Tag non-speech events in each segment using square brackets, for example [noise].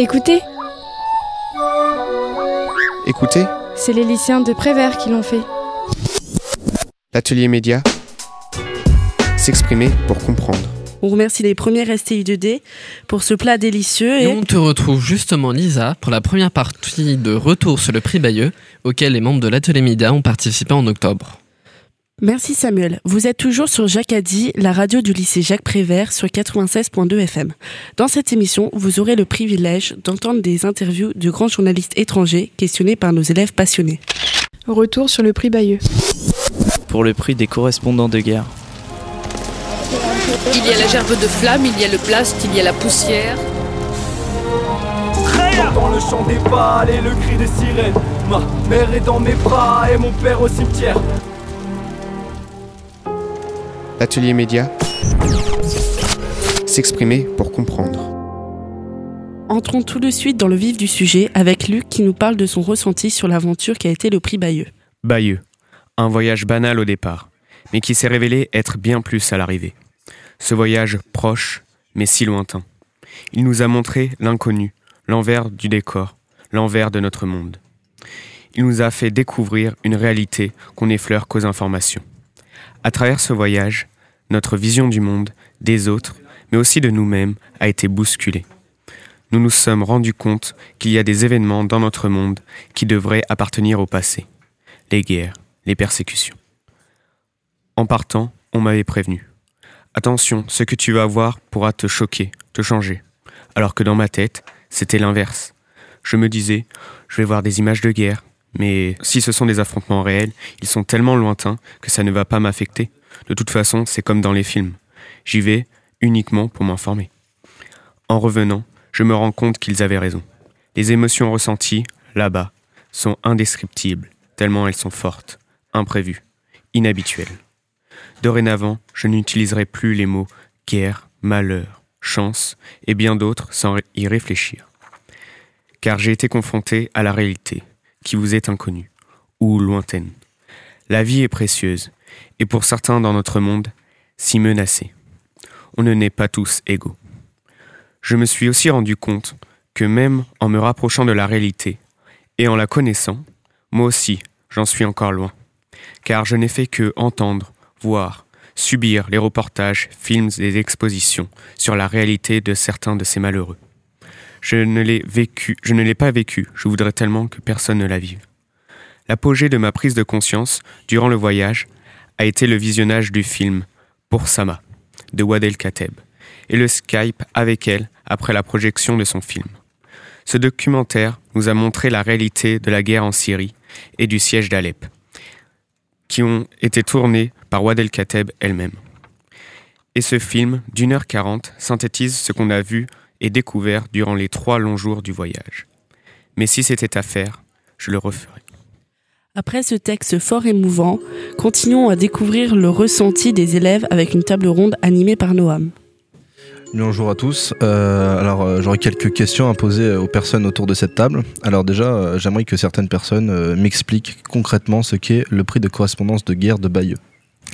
Écoutez, Écoutez, c'est les lycéens de Prévert qui l'ont fait. l'atelier média. S'exprimer pour comprendre. On remercie les premières STI2D pour ce plat délicieux Et et on te retrouve justement, Lisa, pour la première partie de Retour sur le prix Bayeux, auquel les membres de l'Atelier Média ont participé en octobre. Merci Samuel. Vous êtes toujours sur Jacadi, la radio du lycée Jacques Prévert sur 96.2 FM. Dans cette émission, vous aurez le privilège d'entendre des interviews de grands journalistes étrangers questionnés par nos élèves passionnés. Retour sur le prix Bayeux. pour le prix des correspondants de guerre. Il y a la gerbe de flamme, il y a le blast, il y a la poussière. J'entends le chant des balles et le cri des sirènes. Ma mère est dans mes bras et mon père au cimetière. L'atelier média. S'exprimer pour comprendre. Entrons tout de suite dans le vif du sujet avec Luc qui nous parle de son ressenti sur l'aventure qui a été le prix Bayeux. Bayeux. Un voyage banal au départ, mais qui s'est révélé être bien plus à l'arrivée. Ce voyage proche, mais si lointain. Il nous a montré l'inconnu, l'envers du décor, l'envers de notre monde. Il nous a fait découvrir une réalité qu'on n'effleure qu'aux informations. À travers ce voyage, notre vision du monde, des autres, mais aussi de nous-mêmes, a été bousculée. Nous nous sommes rendus compte qu'il y a des événements dans notre monde qui devraient appartenir au passé. Les guerres, les persécutions. En partant, on m'avait prévenu. Attention, ce que tu vas voir pourra te choquer, te changer. Alors que dans ma tête, c'était l'inverse. Je me disais, je vais voir des images de guerre, mais si ce sont des affrontements réels, ils sont tellement lointains que ça ne va pas m'affecter. De toute façon, c'est comme dans les films. J'y vais uniquement pour m'informer. En revenant, je me rends compte qu'ils avaient raison. Les émotions ressenties, là-bas, sont indescriptibles, tellement elles sont fortes, imprévues, inhabituelles. Dorénavant, je n'utiliserai plus les mots guerre, malheur, chance et bien d'autres sans y réfléchir. Car j'ai été confronté à la réalité, qui vous est inconnue, ou lointaine. La vie est précieuse, et pour certains dans notre monde, si menacée. On ne naît pas tous égaux. Je me suis aussi rendu compte que même en me rapprochant de la réalité et en la connaissant, moi aussi, j'en suis encore loin. Car je n'ai fait que entendre, voir, subir les reportages, films et expositions sur la réalité de certains de ces malheureux. Je ne l'ai pas vécu, je voudrais tellement que personne ne la vive. L'apogée de ma prise de conscience durant le voyage a été le visionnage du film Pour Sama de Wadel Kateb et le Skype avec elle après la projection de son film. Ce documentaire nous a montré la réalité de la guerre en Syrie et du siège d'Alep, qui ont été tournés par Wadel Kateb elle-même. Et ce film, d'une heure quarante, synthétise ce qu'on a vu et découvert durant les trois longs jours du voyage. Mais si c'était à faire, je le referais. Après ce texte fort émouvant, continuons à découvrir le ressenti des élèves avec une table ronde animée par Noam. Bonjour à tous. Euh, alors euh, j'aurais quelques questions à poser aux personnes autour de cette table. Alors déjà, euh, j'aimerais que certaines personnes euh, m'expliquent concrètement ce qu'est le prix de correspondance de guerre de Bayeux.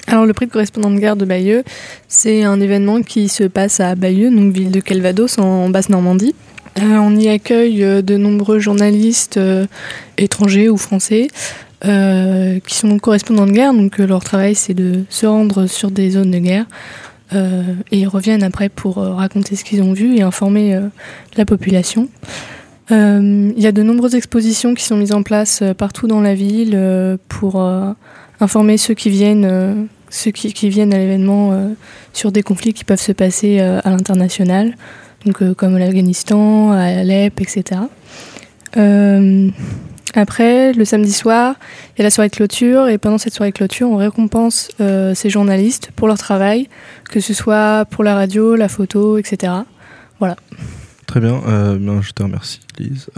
Alors le prix de correspondant de guerre de Bayeux, c'est un événement qui se passe à Bayeux, donc ville de Calvados en Basse-Normandie. Euh, on y accueille euh, de nombreux journalistes euh, étrangers ou français qui sont correspondants de guerre, donc leur travail c'est de se rendre sur des zones de guerre et ils reviennent après pour raconter ce qu'ils ont vu et informer la population. Il y a de nombreuses expositions qui sont mises en place partout dans la ville pour informer ceux qui viennent, euh, à l'événement euh, sur des conflits qui peuvent se passer euh, à l'international, donc comme l'Afghanistan, Alep, etc. Après, le samedi soir, il y a la soirée de clôture et pendant cette soirée de clôture, on récompense ces journalistes pour leur travail, que ce soit pour la radio, la photo, etc. Très bien, bien, je te remercie Lise.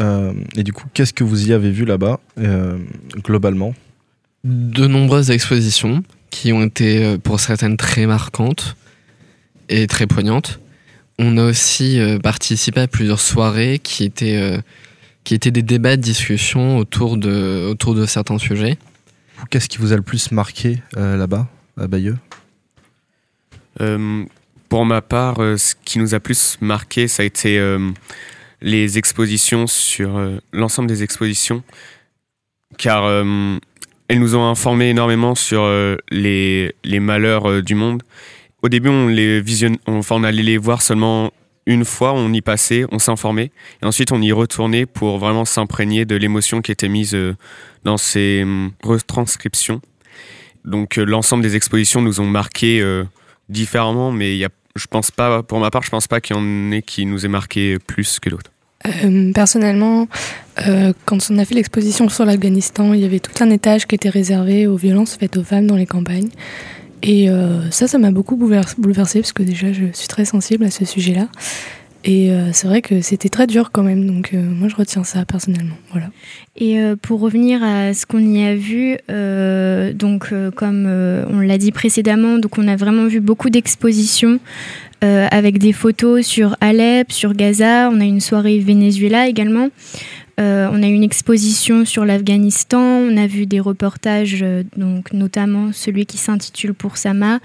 Et du coup, qu'est-ce que vous y avez vu là-bas, globalement? De nombreuses expositions qui ont été euh, pour certaines très marquantes et très poignantes. On a aussi euh, participé à plusieurs soirées qui étaient, euh, qui étaient des débats de discussion autour de, autour de certains sujets. Qu'est-ce qui vous a le plus marqué euh, là-bas, à Bayeux? Euh, pour ma part, euh, ce qui nous a plus marqué, ça a été euh, les expositions sur l'ensemble des expositions, car elles nous ont informé énormément sur les, les malheurs du monde. Au début, on les visionne, enfin, on allait les voir seulement une fois, on y passait, on s'informait, et ensuite on y retournait pour vraiment s'imprégner de l'émotion qui était mise euh, dans ces hum, retranscriptions. Donc euh, l'ensemble des expositions nous ont marqué euh, différemment, mais y a, je pense pas, pour ma part, je pense pas qu'il y en ait qui nous ait marqué plus que d'autres. Personnellement, quand on a fait l'exposition sur l'Afghanistan, il y avait tout un étage qui était réservé aux violences faites aux femmes dans les campagnes. Et euh, ça, ça m'a beaucoup bouleversée parce que déjà, je suis très sensible à ce sujet-là. Et euh, c'est vrai que c'était très dur quand même, donc euh, moi je retiens ça personnellement. Voilà. Et pour revenir à ce qu'on y a vu, donc comme on l'a dit précédemment, donc on a vraiment vu beaucoup d'expositions avec des photos sur Alep, sur Gaza. On a une soirée Venezuela également. Euh, on a une exposition sur l'Afghanistan, on a vu des reportages, euh, donc notamment celui qui s'intitule Pour Sama,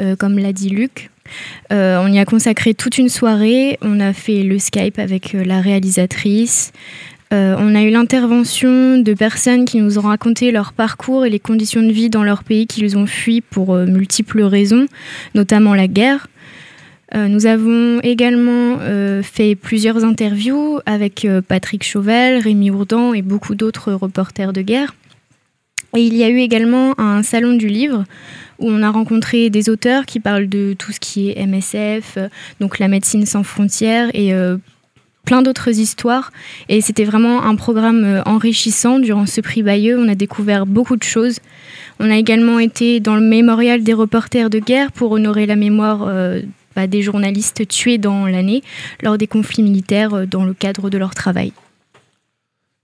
euh, comme l'a dit Luc. on y a consacré toute une soirée, on a fait le Skype avec la réalisatrice. on a eu l'intervention de personnes qui nous ont raconté leur parcours et les conditions de vie dans leur pays qu'ils ont fui pour multiples raisons, notamment la guerre. Euh, nous avons également euh, fait plusieurs interviews avec euh, Patrick Chauvel, Rémi Ourdan et beaucoup d'autres reporters de guerre. Et il y a eu également un salon du livre où on a rencontré des auteurs qui parlent de tout ce qui est MSF, donc la médecine sans frontières et plein d'autres histoires. Et c'était vraiment un programme enrichissant durant ce prix Bayeux. On a découvert beaucoup de choses. On a également été dans le mémorial des reporters de guerre pour honorer la mémoire des journalistes tués dans l'année lors des conflits militaires euh, dans le cadre de leur travail.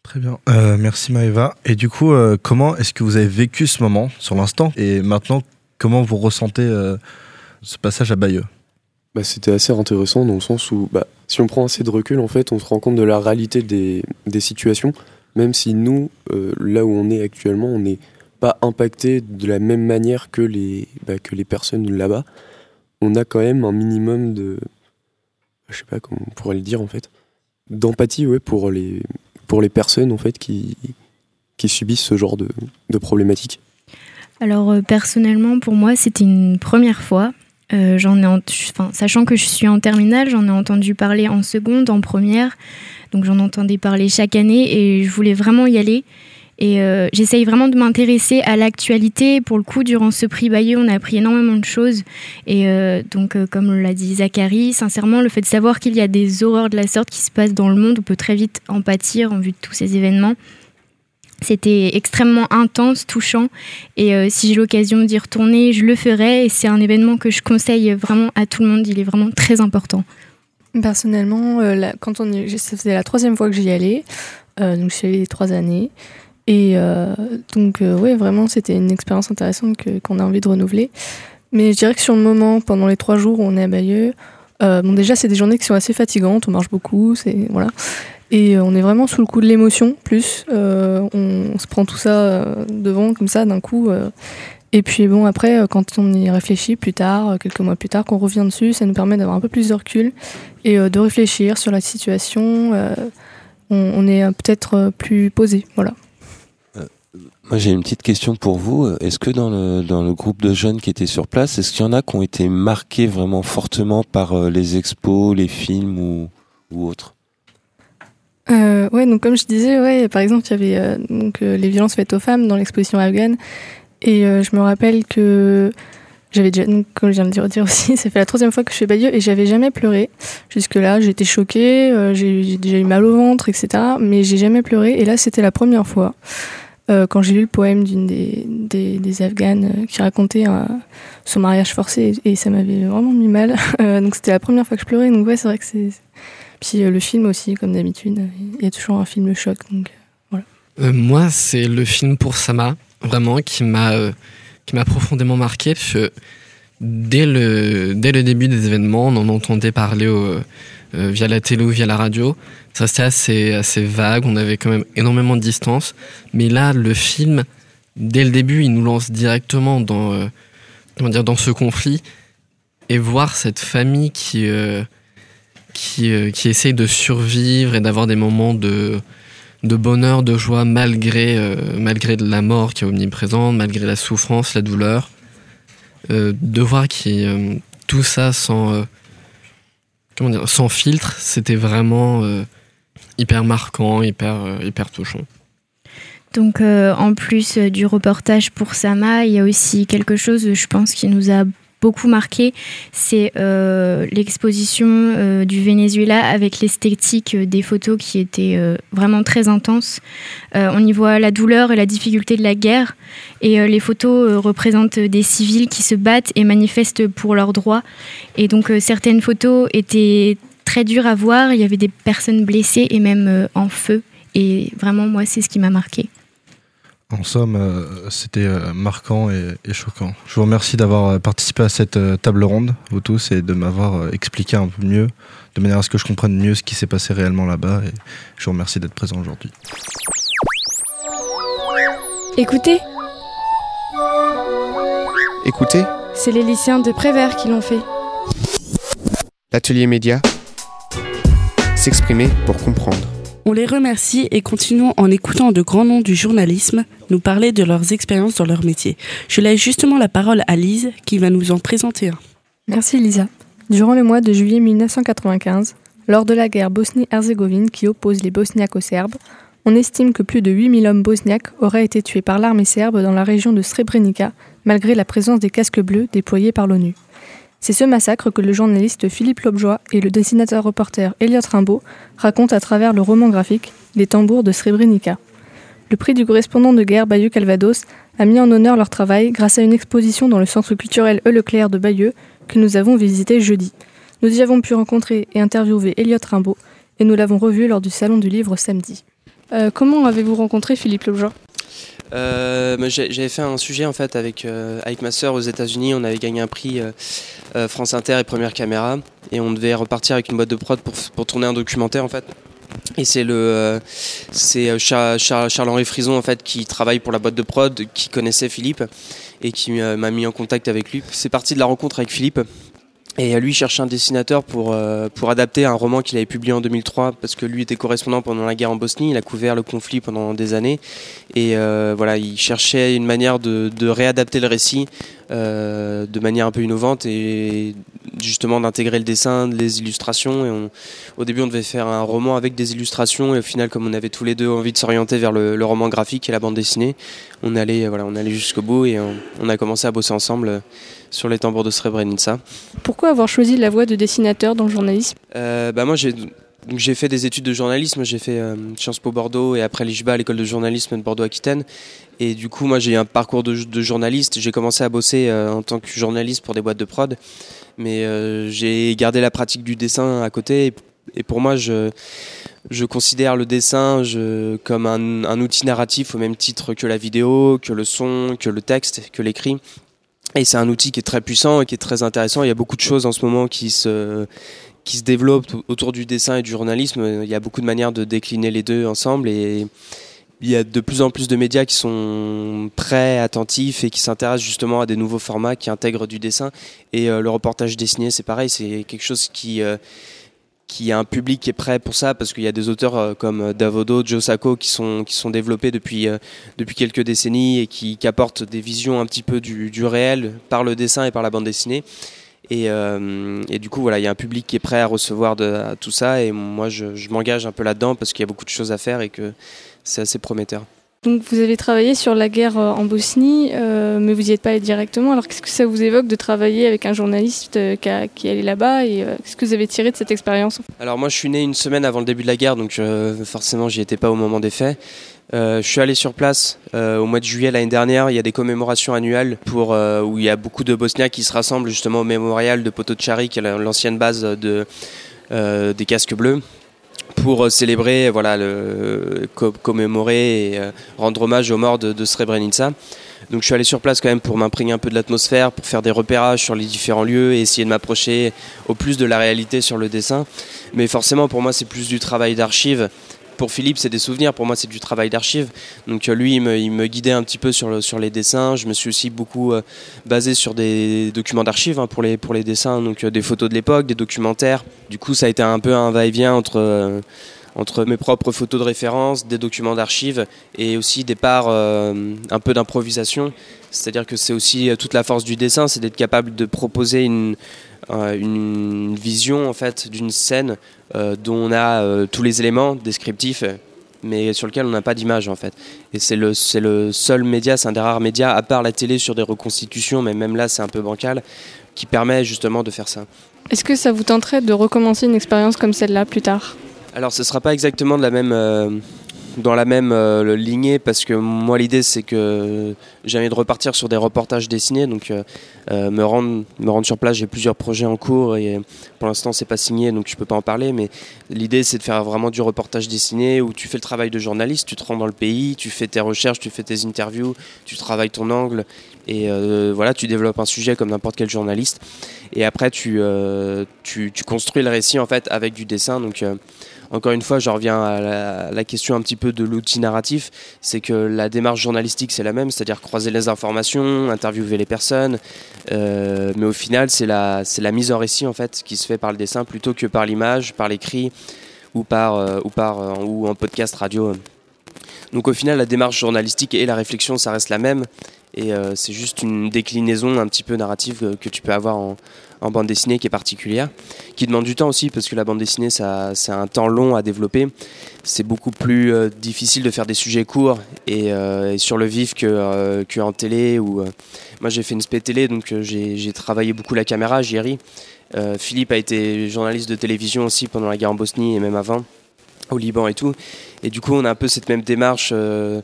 Très bien, euh, merci Maëva. Et du coup, euh, comment est-ce que vous avez vécu ce moment sur l'instant? Et maintenant, comment vous ressentez ce passage à Bayeux? Bah, C'était assez intéressant dans le sens où, bah, si on prend assez de recul, en fait, on se rend compte de la réalité des, des situations, même si nous, là où on est actuellement, on n'est pas impacté de la même manière que les, bah, que les personnes là-bas on a quand même un minimum de. Je sais pas comment on pourrait le dire en fait. D'empathie, ouais, pour les, pour les personnes en fait qui, qui subissent ce genre de, problématiques. Alors euh, personnellement, pour moi, c'était une première fois. Euh, j'en ai, enfin, sachant que je suis en terminale, j'en ai entendu parler en seconde, en première, donc j'en entendais parler chaque année et je voulais vraiment y aller. Et euh, j'essaye vraiment de m'intéresser à l'actualité. Pour le coup, durant ce prix Bayeux, on a appris énormément de choses. Et euh, donc, euh, comme l'a dit Zachary, sincèrement, le fait de savoir qu'il y a des horreurs de la sorte qui se passent dans le monde, on peut très vite en pâtir en vue de tous ces événements. C'était extrêmement intense, touchant. Et si j'ai l'occasion d'y retourner, je le ferai. Et c'est un événement que je conseille vraiment à tout le monde. Il est vraiment très important. Personnellement, quand on ça faisait la troisième fois que j'y allais. donc, je suis allée trois années. Et euh, donc, euh, ouais, vraiment, c'était une expérience intéressante qu'on a envie de renouveler. Mais je dirais que sur le moment, pendant les trois jours où on est à Bayeux, euh, bon, déjà, c'est des journées qui sont assez fatigantes, on marche beaucoup, c'est voilà. Et on est vraiment sous le coup de l'émotion, plus. On, se prend tout ça devant, comme ça, d'un coup. Et puis bon, après, quand on y réfléchit plus tard, quelques mois plus tard, qu'on revient dessus, ça nous permet d'avoir un peu plus de recul et de réfléchir sur la situation. On, on, est peut-être plus posé, voilà. Moi, j'ai une petite question pour vous. Est-ce que dans le, dans le groupe de jeunes qui étaient sur place, est-ce qu'il y en a qui ont été marqués vraiment fortement par euh, les expos, les films ou, ou autres? Euh, ouais, donc comme je disais, ouais, par exemple, il y avait euh, donc les violences faites aux femmes dans l'exposition afghane, et je me rappelle que j'avais déjà, comme je viens de dire aussi, [laughs] ça fait la troisième fois que je fais Bayeux et j'avais jamais pleuré. Jusque-là, j'étais choquée, j'ai déjà eu mal au ventre, etc. Mais j'ai jamais pleuré, et là, c'était la première fois. Euh, quand j'ai lu le poème d'une des, des, Afghanes euh, qui racontait son mariage forcé et, ça m'avait vraiment mis mal. [laughs] Euh, donc c'était la première fois que je pleurais. Donc ouais, c'est vrai que c'est. Puis le film aussi, comme d'habitude, il y a toujours un film choc. Donc voilà. moi, c'est le film pour Sama, vraiment, qui m'a qui profondément marqué. Parce que dès le, dès le début des événements, on en entendait parler au, via la télé ou via la radio. Ça c'était assez, assez vague, on avait quand même énormément de distance. Mais là, le film, dès le début, il nous lance directement dans, euh, comment dire, dans ce conflit. Et voir cette famille qui, euh, qui, euh, qui essayent de survivre et d'avoir des moments de, de bonheur, de joie malgré, euh, malgré la mort qui est omniprésente, malgré la souffrance, la douleur. Euh, de voir qui, euh, tout ça sans, euh, comment dire, sans filtre, c'était vraiment euh, hyper marquant, hyper, euh, hyper touchant. Donc, euh, en plus du reportage pour Sama, il y a aussi quelque chose, je pense, qui nous a beaucoup marqué, c'est euh, l'exposition euh, du Venezuela avec l'esthétique euh, des photos qui était vraiment très intense. On y voit la douleur et la difficulté de la guerre, et les photos représentent des civils qui se battent et manifestent pour leurs droits. Et donc, certaines photos étaient très dures à voir, il y avait des personnes blessées et même en feu. Et vraiment, moi, c'est ce qui m'a marqué. En somme, euh, c'était euh, marquant et, et choquant. Je vous remercie d'avoir euh, participé à cette table ronde, vous tous, et de m'avoir expliqué un peu mieux, de manière à ce que je comprenne mieux ce qui s'est passé réellement là-bas. Et je vous remercie d'être présent aujourd'hui. Écoutez, Écoutez, c'est les lycéens de Prévert qui l'ont fait. l'atelier média, s'exprimer pour comprendre. On les remercie et continuons en écoutant de grands noms du journalisme nous parler de leurs expériences dans leur métier. Je laisse justement la parole à Lise qui va nous en présenter un. Merci Lisa. Durant le mois de juillet 1995, lors de la guerre Bosnie-Herzégovine qui oppose les Bosniaques aux Serbes, on estime que plus de 8000 hommes bosniaques auraient été tués par l'armée serbe dans la région de Srebrenica, malgré la présence des casques bleus déployés par l'ONU. C'est ce massacre que le journaliste Philippe Lobjoie et le dessinateur-reporter Elliot Rimbaud racontent à travers le roman graphique Les tambours de Srebrenica. Le prix du correspondant de guerre Bayeux Calvados a mis en honneur leur travail grâce à une exposition dans le centre culturel E Leclerc de Bayeux que nous avons visité jeudi. Nous y avons pu rencontrer et interviewer Elliot Rimbaud et nous l'avons revu lors du salon du livre samedi. Euh, comment avez-vous rencontré Philippe Lobjoie Euh, j'ai- J'avais fait un sujet en fait avec, euh, avec ma sœur aux États-Unis. On avait gagné un prix euh, euh, France Inter et Première Caméra. Et on devait repartir avec une boîte de prod pour, pour tourner un documentaire en fait. Et c'est le euh, c'est euh, Char- Char- Charles-Henri Frison en fait qui travaille pour la boîte de prod, qui connaissait Philippe et qui m'a mis en contact avec lui. C'est parti de la rencontre avec Philippe. Et lui cherchait un dessinateur pour, euh, pour adapter un roman qu'il avait publié en 2003 parce que lui était correspondant pendant la guerre en Bosnie, il a couvert le conflit pendant des années et euh, voilà, il cherchait une manière de, de réadapter le récit euh, de manière un peu innovante et justement d'intégrer le dessin, les illustrations. Et au début, on devait faire un roman avec des illustrations et au final, comme on avait tous les deux envie de s'orienter vers le, roman graphique et la bande dessinée, on allait, voilà, on allait jusqu'au bout et on, a commencé à bosser ensemble sur les tambours de Srebrenica. Pourquoi avoir choisi la voie de dessinateur dans le journalisme? Euh, bah moi j'ai donc j'ai fait des études de journalisme, j'ai fait euh, Sciences Po Bordeaux et après l'IJBA, l'école de journalisme de Bordeaux Aquitaine. Et du coup moi j'ai un parcours de, de journaliste. J'ai commencé à bosser euh, en tant que journaliste pour des boîtes de prod, mais euh, j'ai gardé la pratique du dessin à côté. Et, et pour moi je je considère le dessin je, comme un, un outil narratif au même titre que la vidéo, que le son, que le texte, que l'écrit. Et c'est un outil qui est très puissant et qui est très intéressant. Il y a beaucoup de choses en ce moment qui se, qui se développent autour du dessin et du journalisme. Il y a beaucoup de manières de décliner les deux ensemble et il y a de plus en plus de médias qui sont prêts, attentifs et qui s'intéressent justement à des nouveaux formats qui intègrent du dessin. Et euh, le reportage dessiné, c'est pareil, c'est quelque chose qui, euh, qui a un public qui est prêt pour ça parce qu'il y a des auteurs euh, comme Davodo, Joe Sacco qui sont, qui sont développés depuis, euh, depuis quelques décennies et qui, apportent des visions un petit peu du, du réel par le dessin et par la bande dessinée. Et, euh, et du coup, voilà, il y a un public qui est prêt à recevoir tout ça. Et moi, je m'engage un peu là-dedans parce qu'il y a beaucoup de choses à faire et que c'est assez prometteur. Donc vous avez travaillé sur la guerre euh, en Bosnie, euh, mais vous n'y êtes pas allé directement. Alors qu'est-ce que ça vous évoque de travailler avec un journaliste euh, qui, est allé là-bas et qu'est-ce que vous avez tiré de cette expérience Alors moi je suis né une semaine avant le début de la guerre, donc forcément j'y étais pas au moment des faits. Je suis allé sur place au mois de juillet l'année dernière. Il y a des commémorations annuelles où il y a beaucoup de Bosniaques qui se rassemblent justement au mémorial de Potocari, qui est la- l'ancienne base de, des casques bleus, pour euh, célébrer, voilà, commémorer et euh, rendre hommage aux morts de, Srebrenica. Donc je suis allé sur place quand même pour m'imprégner un peu de l'atmosphère, pour faire des repérages sur les différents lieux et essayer de m'approcher au plus de la réalité sur le dessin. Mais forcément pour moi c'est plus du travail d'archive pour Philippe, c'est des souvenirs. Pour moi, c'est du travail d'archive. Donc lui, il me, guidait un petit peu sur, sur les dessins. Je me suis aussi beaucoup basé sur des documents d'archives hein, pour, les, pour les dessins. Donc des photos de l'époque, des documentaires. Du coup, ça a été un peu un va-et-vient entre entre mes propres photos de référence, des documents d'archives et aussi des parts euh, un peu d'improvisation. C'est-à-dire que c'est aussi euh, toute la force du dessin, c'est d'être capable de proposer une, euh, une vision en fait d'une scène dont on a tous les éléments descriptifs mais sur lequel on n'a pas d'image en fait. Et c'est le, c'est le seul média, c'est un des rares médias, à part la télé sur des reconstitutions, mais même là c'est un peu bancal, qui permet justement de faire ça. Est-ce que ça vous tenterait de recommencer une expérience comme celle-là plus tard? Alors ce sera pas exactement de la même, euh, dans la même euh, lignée parce que moi l'idée c'est que j'ai envie de repartir sur des reportages dessinés donc euh, me, rendre, me rendre sur place j'ai plusieurs projets en cours et pour l'instant c'est pas signé donc je peux pas en parler mais l'idée c'est de faire vraiment du reportage dessiné où tu fais le travail de journaliste, tu te rends dans le pays, tu fais tes recherches, tu fais tes interviews, tu travailles ton angle et voilà tu développes un sujet comme n'importe quel journaliste. Et après tu, tu, tu, construis le récit en fait avec du dessin donc encore une fois, je reviens à la, question un petit peu de l'outil narratif, c'est que la démarche journalistique, c'est la même, c'est-à-dire croiser les informations, interviewer les personnes, euh, mais au final, c'est la, mise en récit en fait qui se fait par le dessin plutôt que par l'image, par l'écrit ou par, euh, euh, ou en podcast radio. Donc au final, la démarche journalistique et la réflexion, ça reste la même. Et c'est juste une déclinaison un petit peu narrative que tu peux avoir en, en bande dessinée qui est particulière, qui demande du temps aussi parce que la bande dessinée, c'est un temps long à développer. C'est beaucoup plus euh, difficile de faire des sujets courts et, euh, sur le vif que, euh, télé. Ou, moi, j'ai fait une spé télé, donc j'ai, travaillé beaucoup la caméra, j'y ri. Philippe a été journaliste de télévision aussi pendant la guerre en Bosnie et même avant, au Liban et tout. Et du coup, on a un peu cette même démarche de,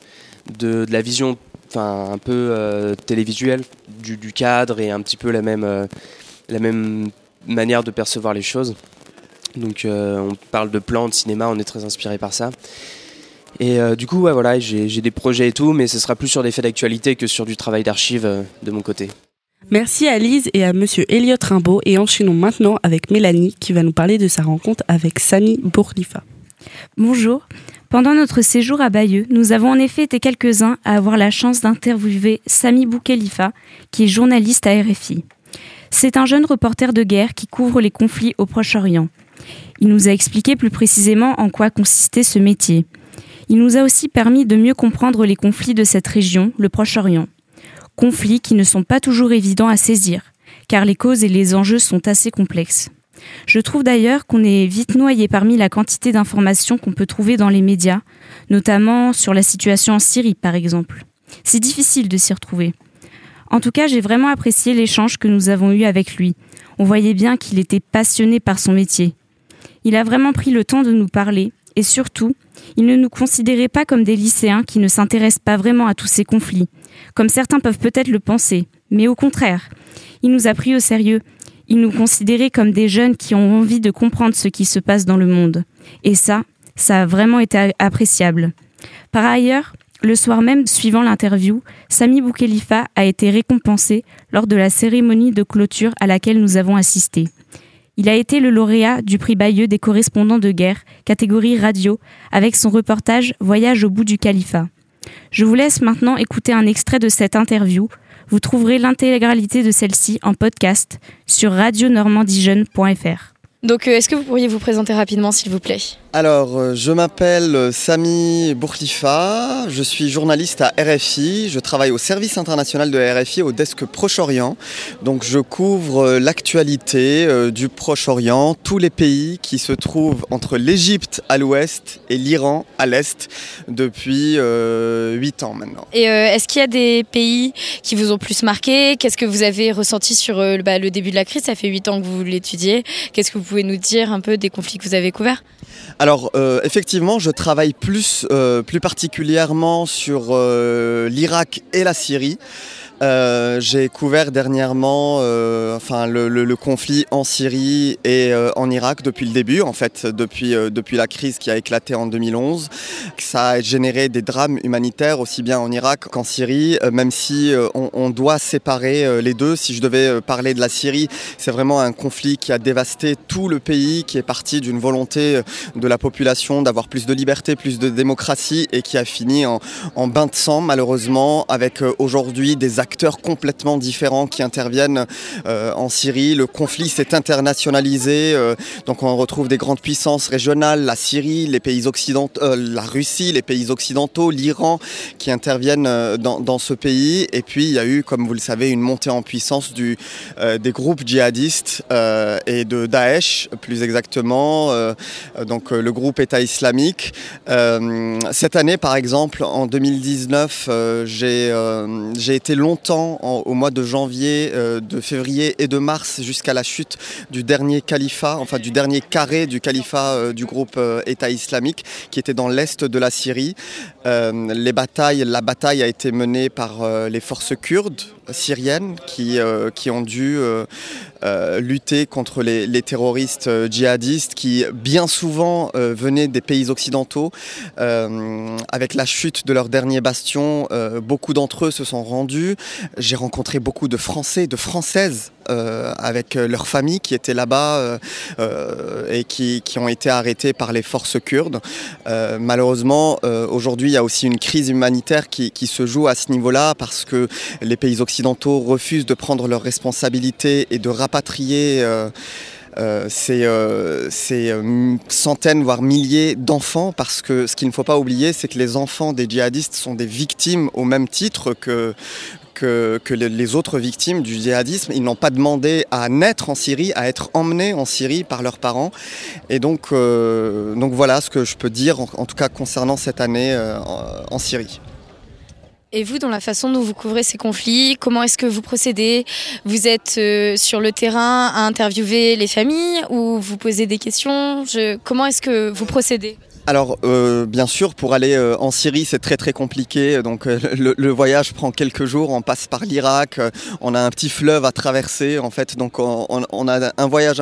la vision enfin un peu télévisuelle du, du, cadre et un petit peu la même la même manière de percevoir les choses. Donc euh, on parle de plans, de cinéma, on est très inspiré par ça. Et euh, du coup, ouais, voilà, j'ai des projets et tout, mais ce sera plus sur des faits d'actualité que sur du travail d'archives euh, de mon côté. Merci à Lise et à Monsieur Elliot Rimbaud et enchaînons maintenant avec Mélanie qui va nous parler de sa rencontre avec Sami Bourlifa. Bonjour. Pendant notre séjour à Bayeux, nous avons en effet été quelques-uns à avoir la chance d'interviewer Sami Boukhelifa, qui est journaliste à RFI. C'est un jeune reporter de guerre qui couvre les conflits au Proche-Orient. Il nous a expliqué plus précisément en quoi consistait ce métier. Il nous a aussi permis de mieux comprendre les conflits de cette région, le Proche-Orient. Conflits qui ne sont pas toujours évidents à saisir, car les causes et les enjeux sont assez complexes. Je trouve d'ailleurs qu'on est vite noyé parmi la quantité d'informations qu'on peut trouver dans les médias, notamment sur la situation en Syrie par exemple. C'est difficile de s'y retrouver. En tout cas, j'ai vraiment apprécié l'échange que nous avons eu avec lui. On voyait bien qu'il était passionné par son métier. Il a vraiment pris le temps de nous parler et surtout, il ne nous considérait pas comme des lycéens qui ne s'intéressent pas vraiment à tous ces conflits, comme certains peuvent peut-être le penser, mais au contraire, il nous a pris au sérieux. Il nous considérait comme des jeunes qui ont envie de comprendre ce qui se passe dans le monde. Et ça, ça a vraiment été appréciable. Par ailleurs, le soir même suivant l'interview, Sami Boukhelifa a été récompensé lors de la cérémonie de clôture à laquelle nous avons assisté. Il a été le lauréat du prix Bayeux des correspondants de guerre, catégorie radio, avec son reportage Voyage au bout du califat. Je vous laisse maintenant écouter un extrait de cette interview. Vous trouverez l'intégralité de celle-ci en podcast sur radionormandijeune.fr. Donc, euh, est-ce que vous pourriez vous présenter rapidement, s'il vous plaît? Alors, euh, je m'appelle euh, Sami Bourkhlifa, je suis journaliste à RFI, je travaille au service international de RFI au desk Proche-Orient. Donc, je couvre l'actualité du Proche-Orient, tous les pays qui se trouvent entre l'Égypte à l'ouest et l'Iran à l'est depuis 8 ans maintenant. Et est-ce qu'il y a des pays qui vous ont plus marqué? Qu'est-ce que vous avez ressenti sur bah, le début de la crise? Ça fait 8 ans que vous l'étudiez. Qu'est-ce que vous pouvez nous dire un peu des conflits que vous avez couverts? Alors euh, effectivement, je travaille plus, euh, plus particulièrement sur euh, l'Irak et la Syrie Euh, j'ai couvert dernièrement euh, enfin, le, le- le conflit en Syrie et euh, en Irak depuis le début, en fait, depuis, euh, depuis la crise qui a éclaté en 2011. Ça a généré des drames humanitaires aussi bien en Irak qu'en Syrie, euh, même si euh, on, on doit séparer les deux. Si je devais parler de la Syrie, c'est vraiment un conflit qui a dévasté tout le pays, qui est parti d'une volonté de la population d'avoir plus de liberté, plus de démocratie et qui a fini en, en bain de sang malheureusement avec aujourd'hui des acteurs complètement différents qui interviennent euh, en Syrie. Le conflit s'est internationalisé, euh, donc on retrouve des grandes puissances régionales, la Syrie, les pays euh, la Russie, les pays occidentaux, l'Iran qui interviennent dans, ce pays. Et puis il y a eu, comme vous le savez, une montée en puissance du, des groupes djihadistes et de Daesh plus exactement, donc le groupe État islamique. Cette année, par exemple, en 2019, euh, j'ai j'ai été longtemps au mois de janvier, euh, de février et de mars jusqu'à la chute du dernier califat, enfin du dernier carré du califat euh, du groupe euh, État islamique qui était dans l'est de la Syrie. La bataille a été menée par les forces kurdes syriennes qui, euh, qui ont dû euh, euh, lutter contre les, terroristes djihadistes qui bien souvent venaient des pays occidentaux. Avec la chute de leur dernier bastion, beaucoup d'entre eux se sont rendus. J'ai rencontré beaucoup de Français, de Françaises avec euh, leurs familles qui étaient là-bas euh, euh, et qui, qui ont été arrêtés par les forces kurdes. Malheureusement, aujourd'hui, il y a aussi une crise humanitaire qui, qui se joue à ce niveau-là parce que les pays occidentaux refusent de prendre leurs responsabilités et de rapatrier. ces, centaines, voire milliers d'enfants, parce que ce qu'il ne faut pas oublier, c'est que les enfants des djihadistes sont des victimes au même titre que, que, les- autres victimes du djihadisme. Ils n'ont pas demandé à naître en Syrie, à être emmenés en Syrie par leurs parents. Et donc, euh, donc voilà ce que je peux dire, en, tout cas concernant cette année euh, en, Syrie. Et vous, dans la façon dont vous couvrez ces conflits, comment est-ce que vous procédez? Vous êtes euh, sur le terrain à interviewer les familles ou vous posez des questions? Comment est-ce que vous procédez? Alors, euh, bien sûr, pour aller euh, en Syrie, c'est très très compliqué. Donc, euh, le, voyage prend quelques jours. On passe par l'Irak. on a un petit fleuve à traverser, en fait. Donc, on, a un voyage,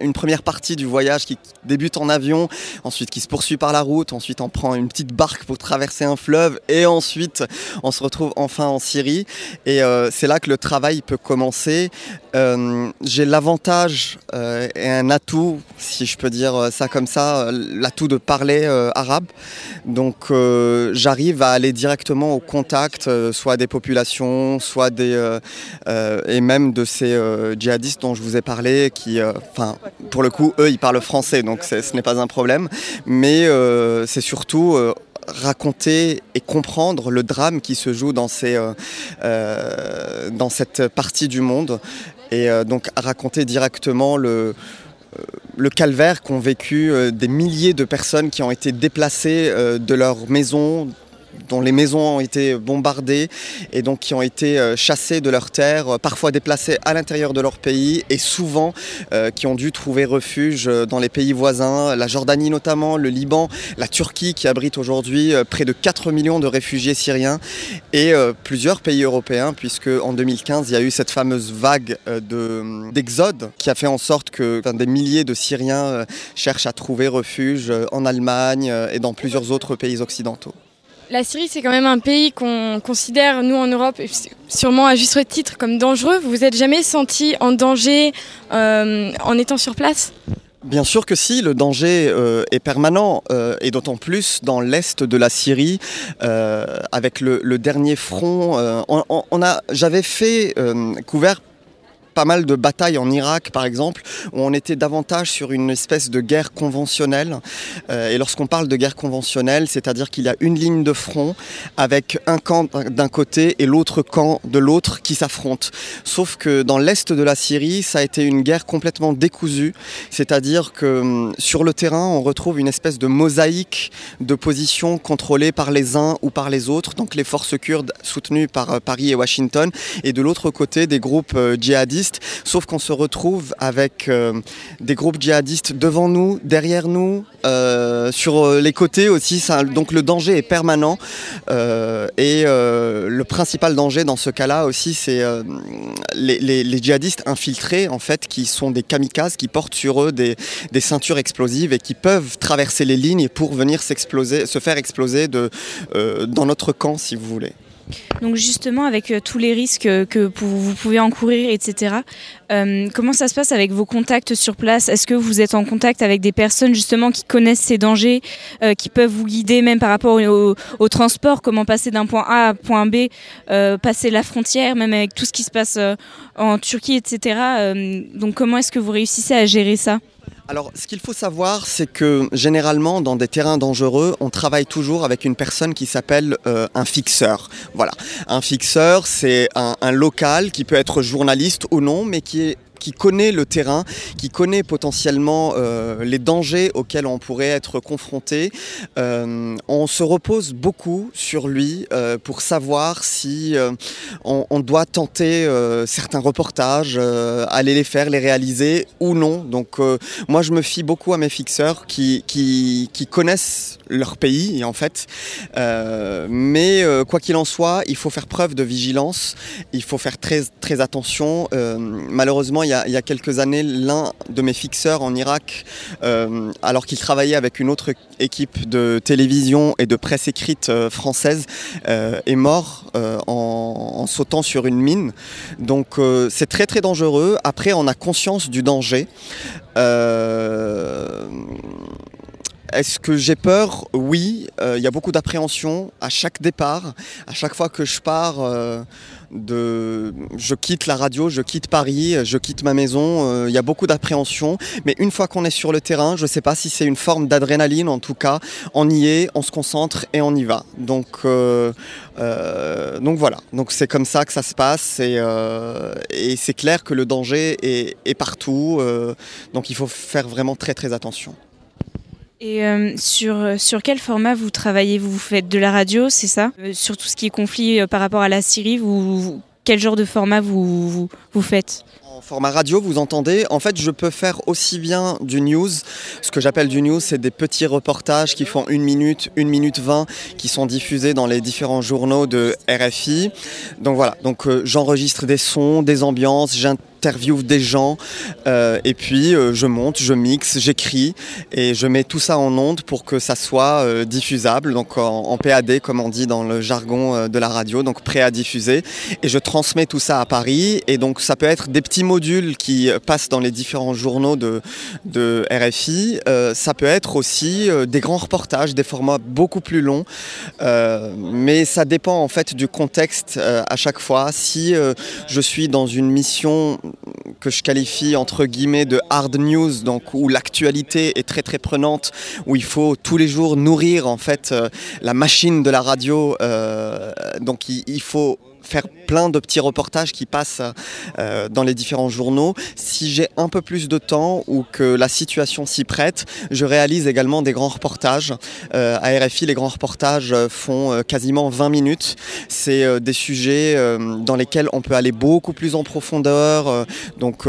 une première partie du voyage qui débute en avion, ensuite qui se poursuit par la route. Ensuite, on prend une petite barque pour traverser un fleuve, et ensuite, on se retrouve enfin en Syrie. Et c'est là que le travail peut commencer. J'ai l'avantage et un atout, si je peux dire ça comme ça, l'atout de parler euh, arabe. Donc euh, j'arrive à aller directement au contact, euh, soit des populations, soit des et même de ces djihadistes dont je vous ai parlé, qui, enfin, pour le coup, eux, ils parlent français, donc ce n'est pas un problème. Mais c'est surtout raconter et comprendre le drame qui se joue dans, ces, dans cette partie du monde et donc raconter directement le, le calvaire qu'ont vécu euh, des milliers de personnes qui ont été déplacées euh, de leur maison dont les maisons ont été bombardées et donc qui ont été euh, chassés de leurs terres, euh, parfois déplacés à l'intérieur de leur pays et souvent euh, qui ont dû trouver refuge dans les pays voisins, la Jordanie notamment, le Liban, la Turquie qui abrite aujourd'hui près de 4 millions de réfugiés syriens et plusieurs pays européens puisque en 2015 il y a eu cette fameuse vague de- d'exode qui a fait en sorte que des milliers de Syriens cherchent à trouver refuge en Allemagne et dans plusieurs autres pays occidentaux. La Syrie, c'est quand même un pays qu'on considère, nous en Europe, sûrement à juste titre, comme dangereux. Vous vous êtes jamais senti en danger euh, en étant sur place? Bien sûr que si, le danger euh, est permanent, euh, et d'autant plus dans l'est de la Syrie, avec le, dernier front. j'avais fait couvert pas mal de batailles en Irak, par exemple, où on était davantage sur une espèce de guerre conventionnelle. Euh, et lorsqu'on parle de guerre conventionnelle, c'est-à-dire qu'il y a une ligne de front avec un camp d'un côté et l'autre camp de l'autre qui s'affrontent. Sauf que dans l'est de la Syrie, ça a été une guerre complètement décousue, c'est-à-dire que hum, sur le terrain, on retrouve une espèce de mosaïque de positions contrôlées par les uns ou par les autres, donc les forces kurdes soutenues par euh, Paris et Washington, et de l'autre côté des groupes euh, djihadistes sauf qu'on se retrouve avec euh, des groupes djihadistes devant nous, derrière nous, euh, sur euh, les côtés aussi. Donc le danger est permanent. Et le principal danger dans ce cas-là aussi, c'est les, djihadistes infiltrés, en fait, qui sont des kamikazes, qui portent sur eux des, ceintures explosives et qui peuvent traverser les lignes pour venir se faire exploser dans notre camp, si vous voulez. Donc justement, avec euh, tous les risques euh, que vous pouvez encourir, etc., euh, comment ça se passe avec vos contacts sur place? Est-ce que vous êtes en contact avec des personnes justement qui connaissent ces dangers, qui peuvent vous guider même par rapport au, transport, comment passer d'un point A à point B, passer la frontière, même avec tout ce qui se passe en Turquie, etc. Donc comment est-ce que vous réussissez à gérer ça? Alors, ce qu'il faut savoir, c'est que généralement, dans des terrains dangereux, on travaille toujours avec une personne qui s'appelle euh, un fixeur. Voilà. Un fixeur, c'est un, un local qui peut être journaliste ou non, mais qui est qui connaît le terrain, qui connaît potentiellement euh, les dangers auxquels on pourrait être confronté. Euh, on se repose beaucoup sur lui euh, pour savoir si on, doit tenter certains reportages, aller les faire, les réaliser ou non. Donc moi je me fie beaucoup à mes fixeurs qui, connaissent leur pays en fait. Mais quoi qu'il en soit, il faut faire preuve de vigilance, il faut faire très, très attention. Malheureusement, il il y a quelques années, l'un de mes fixeurs en Irak, euh, alors qu'il travaillait avec une autre équipe de télévision et de presse écrite euh, française, euh, est mort en, sautant sur une mine. Donc c'est très très dangereux. Après, on a conscience du danger. Est-ce que j'ai peur? Oui, il y a beaucoup d'appréhension à chaque départ. À chaque fois que je pars, de... je quitte la radio, je quitte Paris, je quitte ma maison, euh, il y a beaucoup d'appréhension. Mais une fois qu'on est sur le terrain, je ne sais pas si c'est une forme d'adrénaline, en tout cas, on y est, on se concentre et on y va. Donc, euh, euh, donc voilà, donc c'est comme ça que ça se passe et, euh, et c'est clair que le danger est, est partout, euh, donc il faut faire vraiment très très attention. Et euh, sur, sur quel format vous travaillez? Vous faites de la radio, c'est ça? Euh, Sur tout ce qui est conflit euh, par rapport à la Syrie, vous, quel genre de format vous, vous, faites? En format radio, vous entendez, en fait, je peux faire aussi bien du news. Ce que j'appelle du news, c'est des petits reportages qui font une minute, une minute vingt, qui sont diffusés dans les différents journaux de RFI. Donc voilà, donc euh, j'enregistre des sons, des ambiances, j'interviewe des gens, euh, et puis euh, je monte, je mixe, j'écris, et je mets tout ça en onde pour que ça soit euh, diffusable, donc en, PAD, comme on dit dans le jargon de la radio, donc prêt à diffuser. Et je transmets tout ça à Paris, et donc ça peut être des petits modules qui passent dans les différents journaux de, RFI. Ça peut être aussi des grands reportages, des formats beaucoup plus longs, mais ça dépend en fait du contexte à chaque fois. Si je suis dans une mission que je qualifie entre guillemets de hard news, donc où l'actualité est très très prenante, où il faut tous les jours nourrir en fait euh, la machine de la radio, euh, donc il, il faut faire plein de petits reportages qui passent euh, dans les différents journaux. Si j'ai un peu plus de temps ou que la situation s'y prête, je réalise également des grands reportages. Euh, à RFI, les grands reportages font euh, quasiment 20 minutes. C'est euh, des sujets dans lesquels on peut aller beaucoup plus en profondeur, donc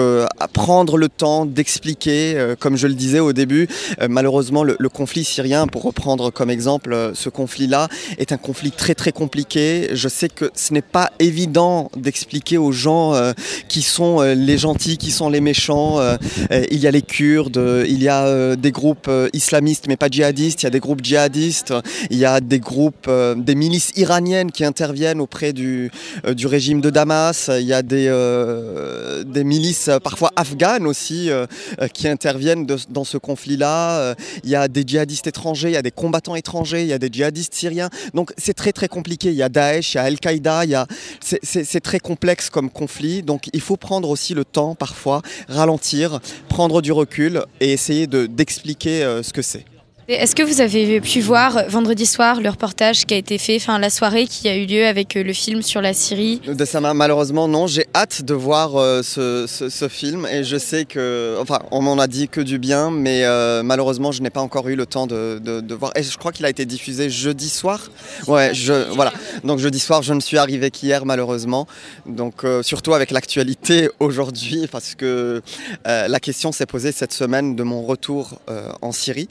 prendre le temps d'expliquer, comme je le disais au début, malheureusement le, conflit syrien, pour reprendre comme exemple ce conflit-là, est un conflit très très compliqué. Je sais que ce n'est pas évident d'expliquer aux gens euh, qui sont euh, les gentils, qui sont les méchants. Euh, euh, il y a les Kurdes, euh, il y a euh, des groupes euh, islamistes mais pas djihadistes, il y a des groupes djihadistes, il y a des groupes, euh, des milices iraniennes qui interviennent auprès du, euh, du régime de Damas, il y a des, euh, des milices euh, parfois afghanes aussi euh, euh, qui interviennent dans ce conflit-là, Euh, il y a des djihadistes étrangers, il y a des combattants étrangers, il y a des djihadistes syriens, donc c'est très très compliqué, il y a Daesh, il y a Al-Qaïda, il y a... c'est- très complexe comme conflit, donc il faut prendre aussi le temps parfois, ralentir, prendre du recul et essayer de- d'expliquer euh, ce que c'est. Est-ce que vous avez pu voir euh, vendredi soir le reportage qui a été fait, enfin la soirée qui a eu lieu avec euh, le film sur la Syrie? De ça, malheureusement, non. J'ai hâte de voir euh, ce, film et je sais que, enfin, on m'en a dit que du bien, mais euh, malheureusement, je n'ai pas encore eu le temps de, voir. Et je crois qu'il a été diffusé jeudi soir. Ouais, je, voilà. Donc jeudi soir, je ne suis arrivé qu'hier, malheureusement. Donc euh, surtout avec l'actualité [laughs] aujourd'hui, parce que la question s'est posée cette semaine de mon retour en Syrie.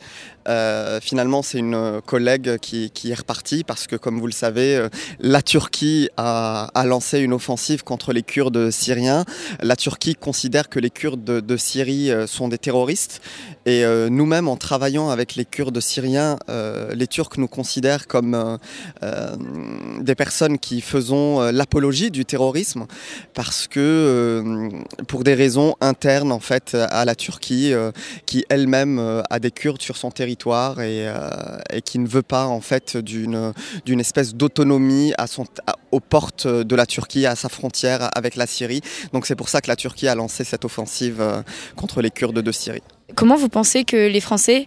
Euh, finalement, c'est une collègue qui, est repartie parce que, comme vous le savez, euh, la Turquie a, lancé une offensive contre les Kurdes syriens. La Turquie considère que les Kurdes de, Syrie euh, sont des terroristes. Et euh, nous-mêmes, en travaillant avec les Kurdes syriens, euh, les Turcs nous considèrent comme des personnes qui faisons l'apologie du terrorisme parce que, pour des raisons internes, en fait, à la Turquie, qui elle-même a des Kurdes sur son territoire et, euh, qui ne veut pas en fait d'une espèce d'autonomie aux portes de la Turquie, à sa frontière avec la Syrie. Donc c'est pour ça que la Turquie a lancé cette offensive euh, contre les Kurdes de Syrie. Comment vous pensez que les Français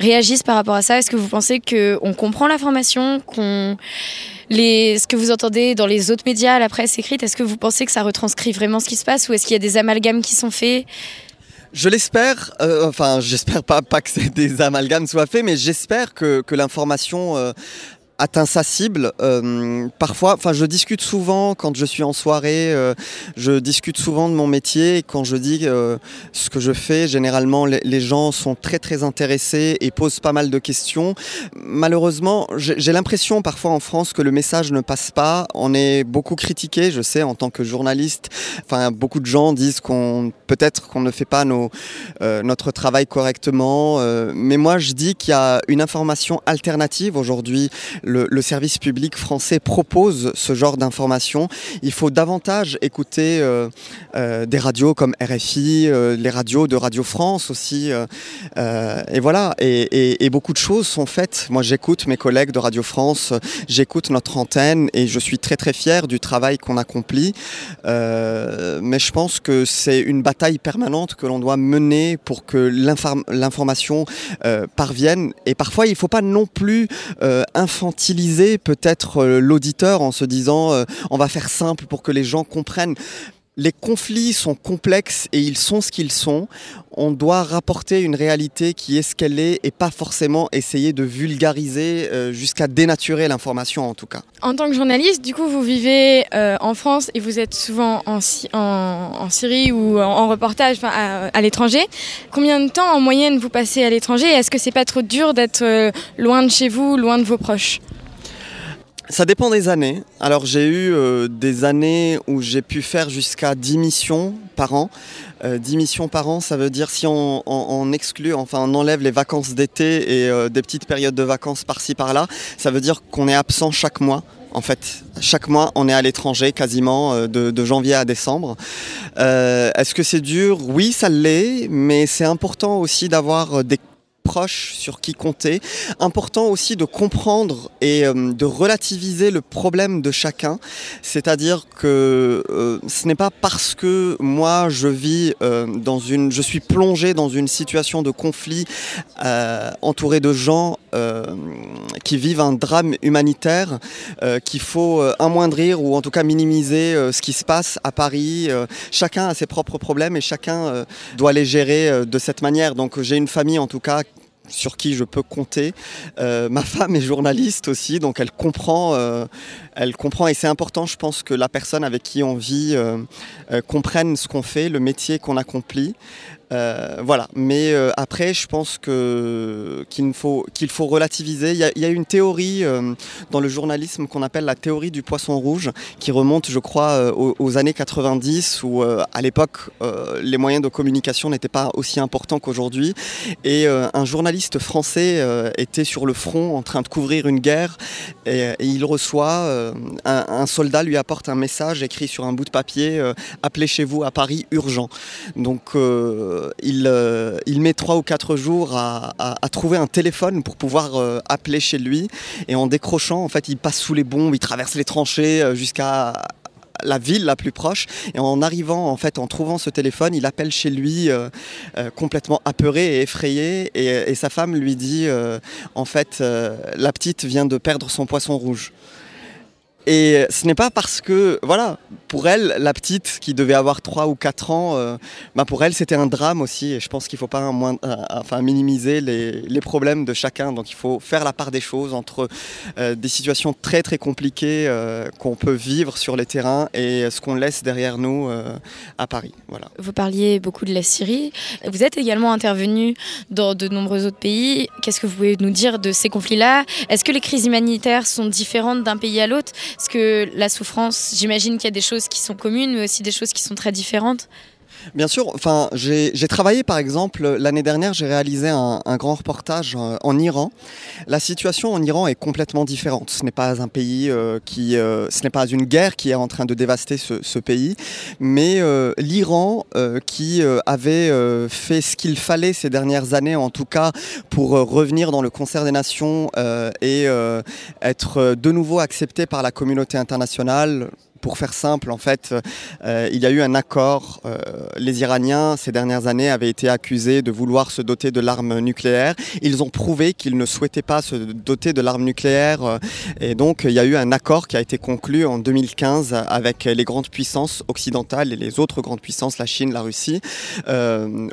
réagissent par rapport à ça? Est-ce que vous pensez qu'on comprend l'information, ce que vous entendez dans les autres médias, la presse écrite, est-ce que vous pensez que ça retranscrit vraiment ce qui se passe ou est-ce qu'il y a des amalgames qui sont faits? Je l'espère, euh, enfin j'espère pas, pas que [laughs] des amalgames soient faits, mais j'espère que, que l'information euh, atteint sa cible. Euh, parfois, enfin, je discute souvent quand je suis en soirée. Euh, je discute souvent de mon métier. Et quand je dis euh, ce que je fais, généralement, les, gens sont très très intéressés et posent pas mal de questions. Malheureusement, j'ai l'impression parfois en France que le message ne passe pas. On est beaucoup critiqué, je sais, en tant que journaliste. Enfin, beaucoup de gens disent qu'on peut-être qu'on ne fait pas nos, euh, notre travail correctement. mais moi, je dis qu'il y a une information alternative aujourd'hui le, service public français propose ce genre d'informations. Il faut davantage écouter euh, euh, des radios comme RFI, euh, les radios de Radio France aussi. Euh, euh, et voilà, et, beaucoup de choses sont faites. Moi, j'écoute mes collègues de Radio France, j'écoute notre antenne et je suis très très fier du travail qu'on accomplit. mais je pense que c'est une bataille permanente que l'on doit mener pour que l'information parvienne. Et parfois, il ne faut pas non plus infantiliser infantiliser peut-être euh, l'auditeur en se disant euh, on va faire simple pour que les gens comprennent. Les conflits sont complexes et ils sont ce qu'ils sont. On doit rapporter une réalité qui est ce qu'elle est et pas forcément essayer de vulgariser euh, jusqu'à dénaturer l'information en tout cas. En tant que journaliste, du coup, vous vivez euh, en France et vous êtes souvent en, Syrie ou en, en reportage à, à l'étranger. Combien de temps en moyenne vous passez à l'étranger? Est-ce que c'est pas trop dur d'être euh, loin de chez vous, loin de vos proches? Ça dépend des années. Alors j'ai eu euh, des années où j'ai pu faire jusqu'à 10 missions par an. Euh, 10 missions par an, ça veut dire si on, on, on exclut, enfin on enlève les vacances d'été et euh, des petites périodes de vacances par-ci par-là, ça veut dire qu'on est absent chaque mois. En fait, chaque mois, on est à l'étranger quasiment euh, de, de, janvier à décembre. Euh, Est-ce que c'est dur? Oui, ça l'est, mais c'est important aussi d'avoir des proche sur qui compter. Important aussi de comprendre et euh, de relativiser le problème de chacun. C'est-à-dire que euh, ce n'est pas parce que moi je vis euh, dans une, je suis plongé dans une situation de conflit entouré de gens qui vivent un drame humanitaire qu'il faut amoindrir ou en tout cas minimiser ce qui se passe à Paris. chacun a ses propres problèmes et chacun doit les gérer de cette manière. Donc j'ai une famille en tout cas sur qui je peux compter. Euh, ma femme est journaliste aussi, donc elle comprend, euh, elle comprend et c'est important, je pense, que la personne avec qui on vit euh, comprenne ce qu'on fait, le métier qu'on accomplit. Euh, voilà, mais euh, après, je pense qu'il faut relativiser. Il y, a, une théorie euh, dans le journalisme qu'on appelle la théorie du poisson rouge, qui remonte, je crois, aux, années 90, où à l'époque les moyens de communication n'étaient pas aussi importants qu'aujourd'hui, et un journaliste français était sur le front en train de couvrir une guerre, et, et il reçoit un, un, soldat lui apporte un message écrit sur un bout de papier appelez chez vous à Paris urgent. Donc il, euh, il, met trois ou quatre jours à, trouver un téléphone pour pouvoir euh, appeler chez lui. Et en décrochant, en fait, il passe sous les bombes, il traverse les tranchées euh, jusqu'à la ville la plus proche. Et en arrivant, en fait, en trouvant ce téléphone, il appelle chez lui euh, euh, complètement apeuré et effrayé. Et, sa femme lui dit, euh, en fait, euh, la petite vient de perdre son poisson rouge. Et ce n'est pas parce que, voilà, pour elle, la petite qui devait avoir 3 ou 4 ans, euh, bah pour elle c'était un drame aussi. Et je pense qu'il ne faut pas euh, enfin, minimiser les, problèmes de chacun. Donc il faut faire la part des choses entre euh, des situations très très compliquées euh, qu'on peut vivre sur les terrains et ce qu'on laisse derrière nous euh, à Paris. Voilà. Vous parliez beaucoup de la Syrie. Vous êtes également intervenu dans de nombreux autres pays. Qu'est-ce que vous pouvez nous dire de ces conflits-là? Est-ce que les crises humanitaires sont différentes d'un pays à l'autre? Est-ce que la souffrance, j'imagine qu'il y a des choses qui sont communes, mais aussi des choses qui sont très différentes Bien sûr, enfin, j'ai travaillé par exemple l'année dernière, j'ai réalisé un, grand reportage en, en, Iran. La situation en Iran est complètement différente. Ce n'est pas un pays euh, qui, euh, ce n'est pas une guerre qui est en train de dévaster ce, pays, mais euh, l'Iran qui avait fait ce qu'il fallait ces dernières années, en tout cas pour revenir dans le concert des nations et être de nouveau accepté par la communauté internationale pour faire simple, en fait, euh, il y a eu un accord. Euh, les Iraniens, ces dernières années, avaient été accusés de vouloir se doter de l'arme nucléaire. Ils ont prouvé qu'ils ne souhaitaient pas se doter de l'arme nucléaire. Euh, et donc, il y a eu un accord qui a été conclu en 2015 avec les grandes puissances occidentales et les autres grandes puissances, la Chine, la Russie,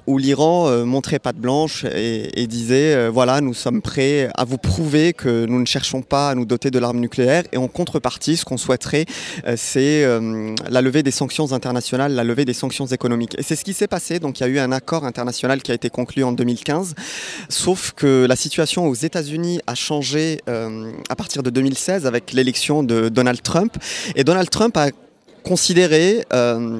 où l'Iran montrait patte blanche et, et disait, voilà, nous sommes prêts à vous prouver que nous ne cherchons pas à nous doter de l'arme nucléaire. Et en contrepartie, ce qu'on souhaiterait, c'est euh, la levée des sanctions internationales, la levée des sanctions économiques. Et c'est ce qui s'est passé. Donc il y a eu un accord international qui a été conclu en 2015. Sauf que la situation aux États-Unis a changé euh, à partir de 2016 avec l'élection de Donald Trump. Et Donald Trump a considéré euh,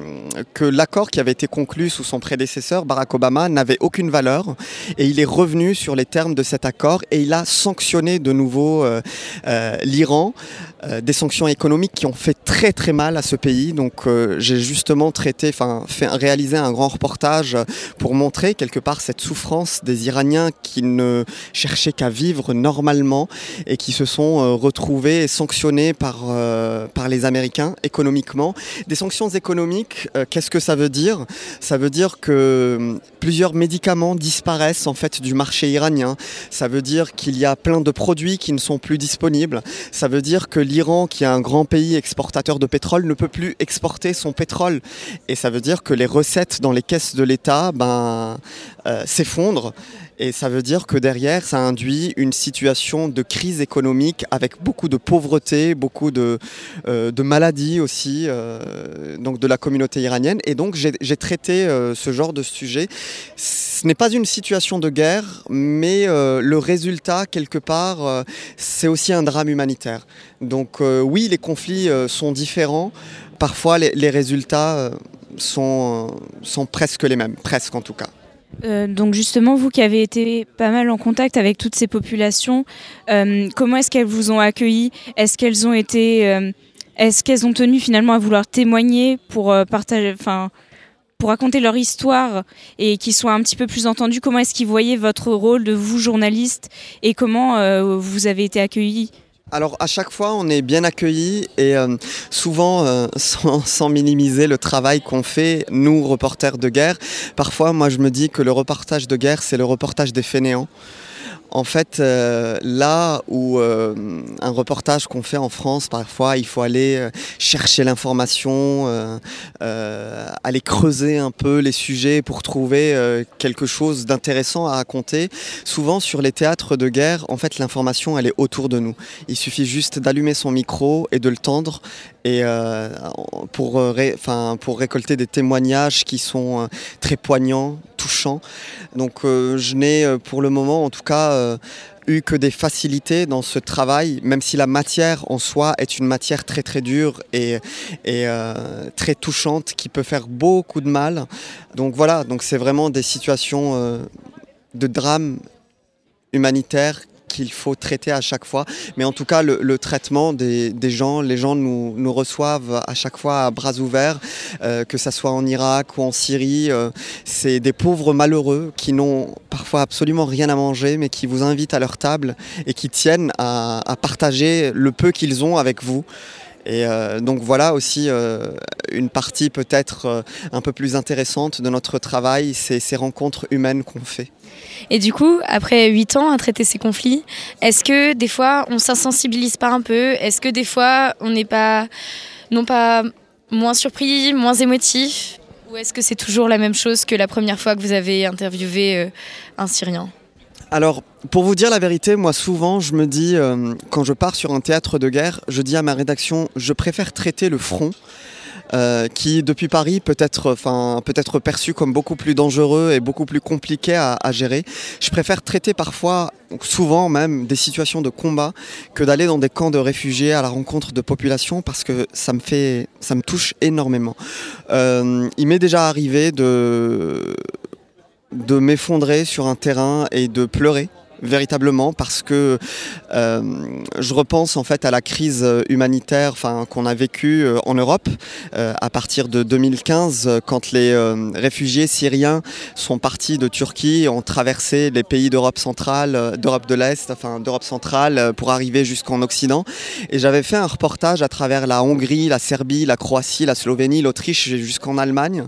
que l'accord qui avait été conclu sous son prédécesseur, Barack Obama, n'avait aucune valeur et il est revenu sur les termes de cet accord et il a sanctionné de nouveau euh, euh, l'Iran, des sanctions économiques qui ont fait très très mal à ce pays. Donc j'ai justement traité, enfin réalisé un grand reportage pour montrer quelque part cette souffrance des Iraniens qui ne cherchaient qu'à vivre normalement et qui se sont retrouvés sanctionnés par, par les Américains économiquement des sanctions économiques, euh, qu'est-ce que ça veut dire? Ça veut dire que plusieurs médicaments disparaissent en fait du marché iranien. Ça veut dire qu'il y a plein de produits qui ne sont plus disponibles. Ça veut dire que l'Iran, qui est un grand pays exportateur de pétrole, ne peut plus exporter son pétrole. Et ça veut dire que les recettes dans les caisses de l'État ben, euh, s'effondrent. Et ça veut dire que derrière, ça induit une situation de crise économique avec beaucoup de pauvreté, beaucoup de, euh, maladies aussi, euh, donc de la communauté iranienne. Et donc j'ai traité euh, ce genre de sujet. Ce n'est pas une situation de guerre, mais le résultat, quelque part, c'est aussi un drame humanitaire. Donc oui, les conflits sont différents. Parfois, les, les résultats sont, sont presque les mêmes, presque en tout cas. Euh, donc justement, vous qui avez été pas mal en contact avec toutes ces populations, euh, comment est-ce qu'elles vous ont accueilli? Est-ce qu'elles ont été, euh, est-ce qu'elles ont tenu finalement à vouloir témoigner pour partager, enfin, pour raconter leur histoire et qu'ils soient un petit peu plus entendus? Comment est-ce qu'ils voyaient votre rôle de vous journaliste et comment vous avez été accueillis? Alors à chaque fois on est bien accueillis et euh, souvent euh, [laughs] sans, sans, minimiser le travail qu'on fait nous reporters de guerre. Parfois moi je me dis que le reportage de guerre c'est le reportage des fainéants. En fait, euh, là où euh, un reportage qu'on fait en France, parfois, il faut aller euh, chercher l'information, aller creuser un peu les sujets pour trouver quelque chose d'intéressant à raconter. Souvent, sur les théâtres de guerre, en fait, l'information, elle est autour de nous. Il suffit juste d'allumer son micro et de le tendre et pour, ré, pour récolter des témoignages qui sont très poignants, touchants. Donc, je n'ai pour le moment, en tout cas, euh, eu que des facilités dans ce travail, même si la matière en soi est une matière très très dure et, euh, très touchante qui peut faire beaucoup de mal. Donc voilà, donc c'est vraiment des situations euh, de drame humanitaire qu'il faut traiter à chaque fois. Mais en tout cas, le, traitement des, gens, les gens nous, reçoivent à chaque fois à bras ouverts, euh, que ce soit en Irak ou en Syrie. Euh, c'est des pauvres malheureux qui n'ont parfois absolument rien à manger, mais qui vous invitent à leur table et qui tiennent à partager le peu qu'ils ont avec vous. Et donc voilà aussi une partie peut-être un peu plus intéressante de notre travail, c'est ces rencontres humaines qu'on fait. Et du coup, après 8 ans à traiter ces conflits, est-ce que des fois on s'insensibilise pas un peu? Est-ce que des fois on n'est pas, non pas moins surpris, moins émotif? Ou est-ce que c'est toujours la même chose que la première fois que vous avez interviewé euh, un Syrien? Alors, pour vous dire la vérité, moi souvent, je me dis, euh, quand je pars sur un théâtre de guerre, je dis à ma rédaction, je préfère traiter le front euh, qui depuis Paris peut être, peut être perçu comme beaucoup plus dangereux et beaucoup plus compliqué à, gérer. Je préfère traiter parfois, souvent même, des situations de combat que d'aller dans des camps de réfugiés à la rencontre de populations parce que ça me fait, ça me touche énormément. Euh, il m'est déjà arrivé de de m'effondrer sur un terrain et de pleurer véritablement parce que euh, je repense en fait à la crise humanitaire qu'on a vécue euh, en Europe euh, à partir de 2015 quand les réfugiés syriens sont partis de Turquie ont traversé les pays d'Europe centrale, d'Europe de l'Est, enfin d'Europe centrale pour arriver jusqu'en Occident. Et j'avais fait un reportage à travers la Hongrie, la Serbie, la Croatie, la Slovénie, l'Autriche jusqu'en Allemagne.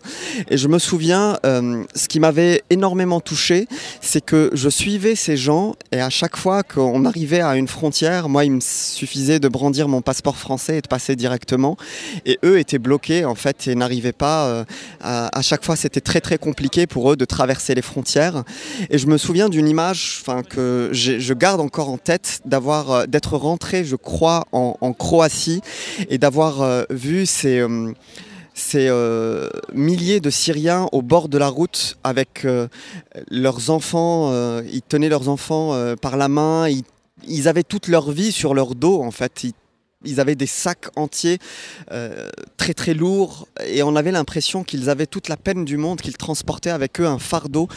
Et je me souviens, ce qui m'avait énormément touché, c'est que je suivais ces gens et à chaque fois qu'on arrivait à une frontière, moi il me suffisait de brandir mon passeport français et de passer directement. Et eux étaient bloqués en fait et n'arrivaient pas. Euh, à, chaque fois c'était très très compliqué pour eux de traverser les frontières. Et je me souviens d'une image que je garde encore en tête d'avoir euh, d'être rentré je crois en, Croatie et d'avoir euh, vu ces ces euh, milliers de Syriens au bord de la route avec euh, leurs enfants. Euh, ils tenaient leurs enfants par la main. Ils, avaient toute leur vie sur leur dos en fait avaient des sacs entiers euh, très très lourds et on avait l'impression qu'ils avaient toute la peine du monde, qu'ils transportaient avec eux un fardeau.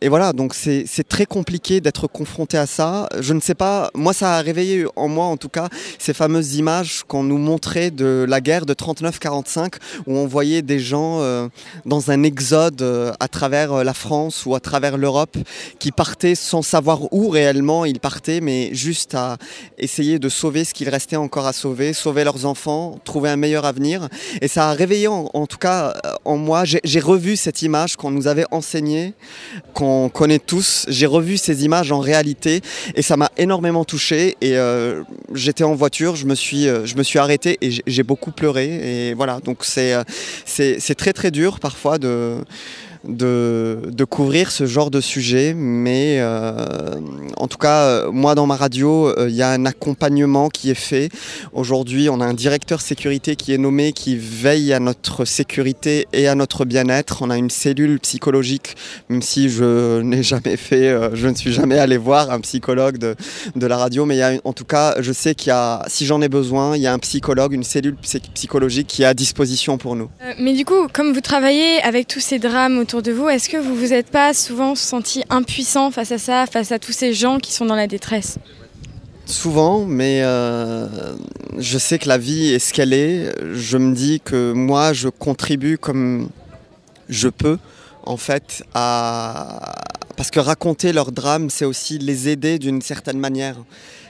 Et voilà, donc c'est très compliqué d'être confronté à ça. Je ne sais pas, moi ça a réveillé en moi en tout cas ces fameuses images qu'on nous montrait de la guerre de 39-45 où on voyait des gens euh, dans un exode euh, à travers la France ou à travers l'Europe qui partaient sans savoir où réellement ils partaient mais juste à essayer de sauver ce qu'il restait encore à sauver, sauver leurs enfants, trouver un meilleur avenir. Et ça a réveillé en, tout cas en moi, j'ai revu cette image qu'on nous avait enseignée, qu'on connaît tous. J'ai revu ces images en réalité et ça m'a énormément touché. Et euh, j'étais en voiture, je me suis, euh, je me suis arrêté et j'ai beaucoup pleuré. Et voilà, donc c'est euh, c'est très très dur parfois de de, couvrir ce genre de sujet, mais euh, en tout cas, euh, moi dans ma radio, euh, il y a un accompagnement qui est fait. Aujourd'hui, on a un directeur sécurité qui est nommé, qui veille à notre sécurité et à notre bien-être. On a une cellule psychologique, même si je [laughs] n'ai jamais fait, je ne suis jamais allé voir un psychologue de, de la radio, mais en tout cas, je sais qu'il y a, si j'en ai besoin, il y a un psychologue, une cellule psychologique qui est à disposition pour nous. mais du coup, comme vous travaillez avec tous ces drames de vous, est-ce que vous vous êtes pas souvent senti impuissant face à ça, face à tous ces gens qui sont dans la détresse? Souvent, mais euh, je sais que la vie est ce qu'elle est. Je me dis que moi, je contribue comme je peux, en fait, à... Parce que raconter leur drame, c'est aussi les aider d'une certaine manière.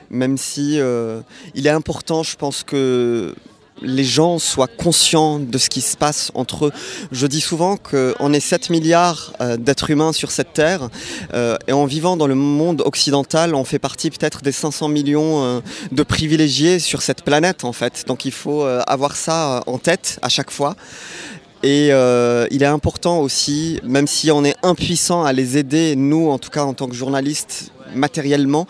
Même si euh, il est important, je pense que les gens soient conscients de ce qui se passe entre eux. Je dis souvent qu'on est 7 milliards euh, d'êtres humains sur cette terre euh, et en vivant dans le monde occidental, on fait partie peut-être des 500 millions euh, de privilégiés sur cette planète en fait. Donc il faut avoir ça en tête à chaque fois. Et il est important aussi, même si on est impuissant à les aider, nous en tout cas en tant que journalistes, matériellement,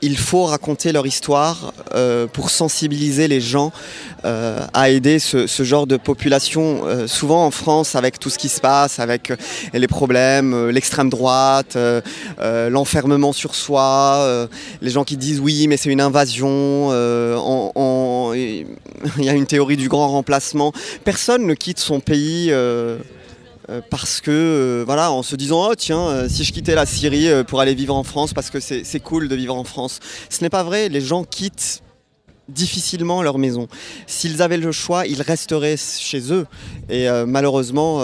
il faut raconter leur histoire euh, pour sensibiliser les gens euh, à aider ce, genre de population. Euh, souvent en France, avec tout ce qui se passe, avec les problèmes, l'extrême droite, l'enfermement sur soi, les gens qui disent oui, mais c'est une invasion, [laughs] il y a une théorie du grand remplacement. Personne ne quitte son pays euh, parce que euh, voilà en se disant oh tiens euh, si je quittais la Syrie pour aller vivre en France parce que c'est cool de vivre en France. Ce n'est pas vrai les gens quittent difficilement leur maison. S'ils avaient le choix ils resteraient chez eux. Et malheureusement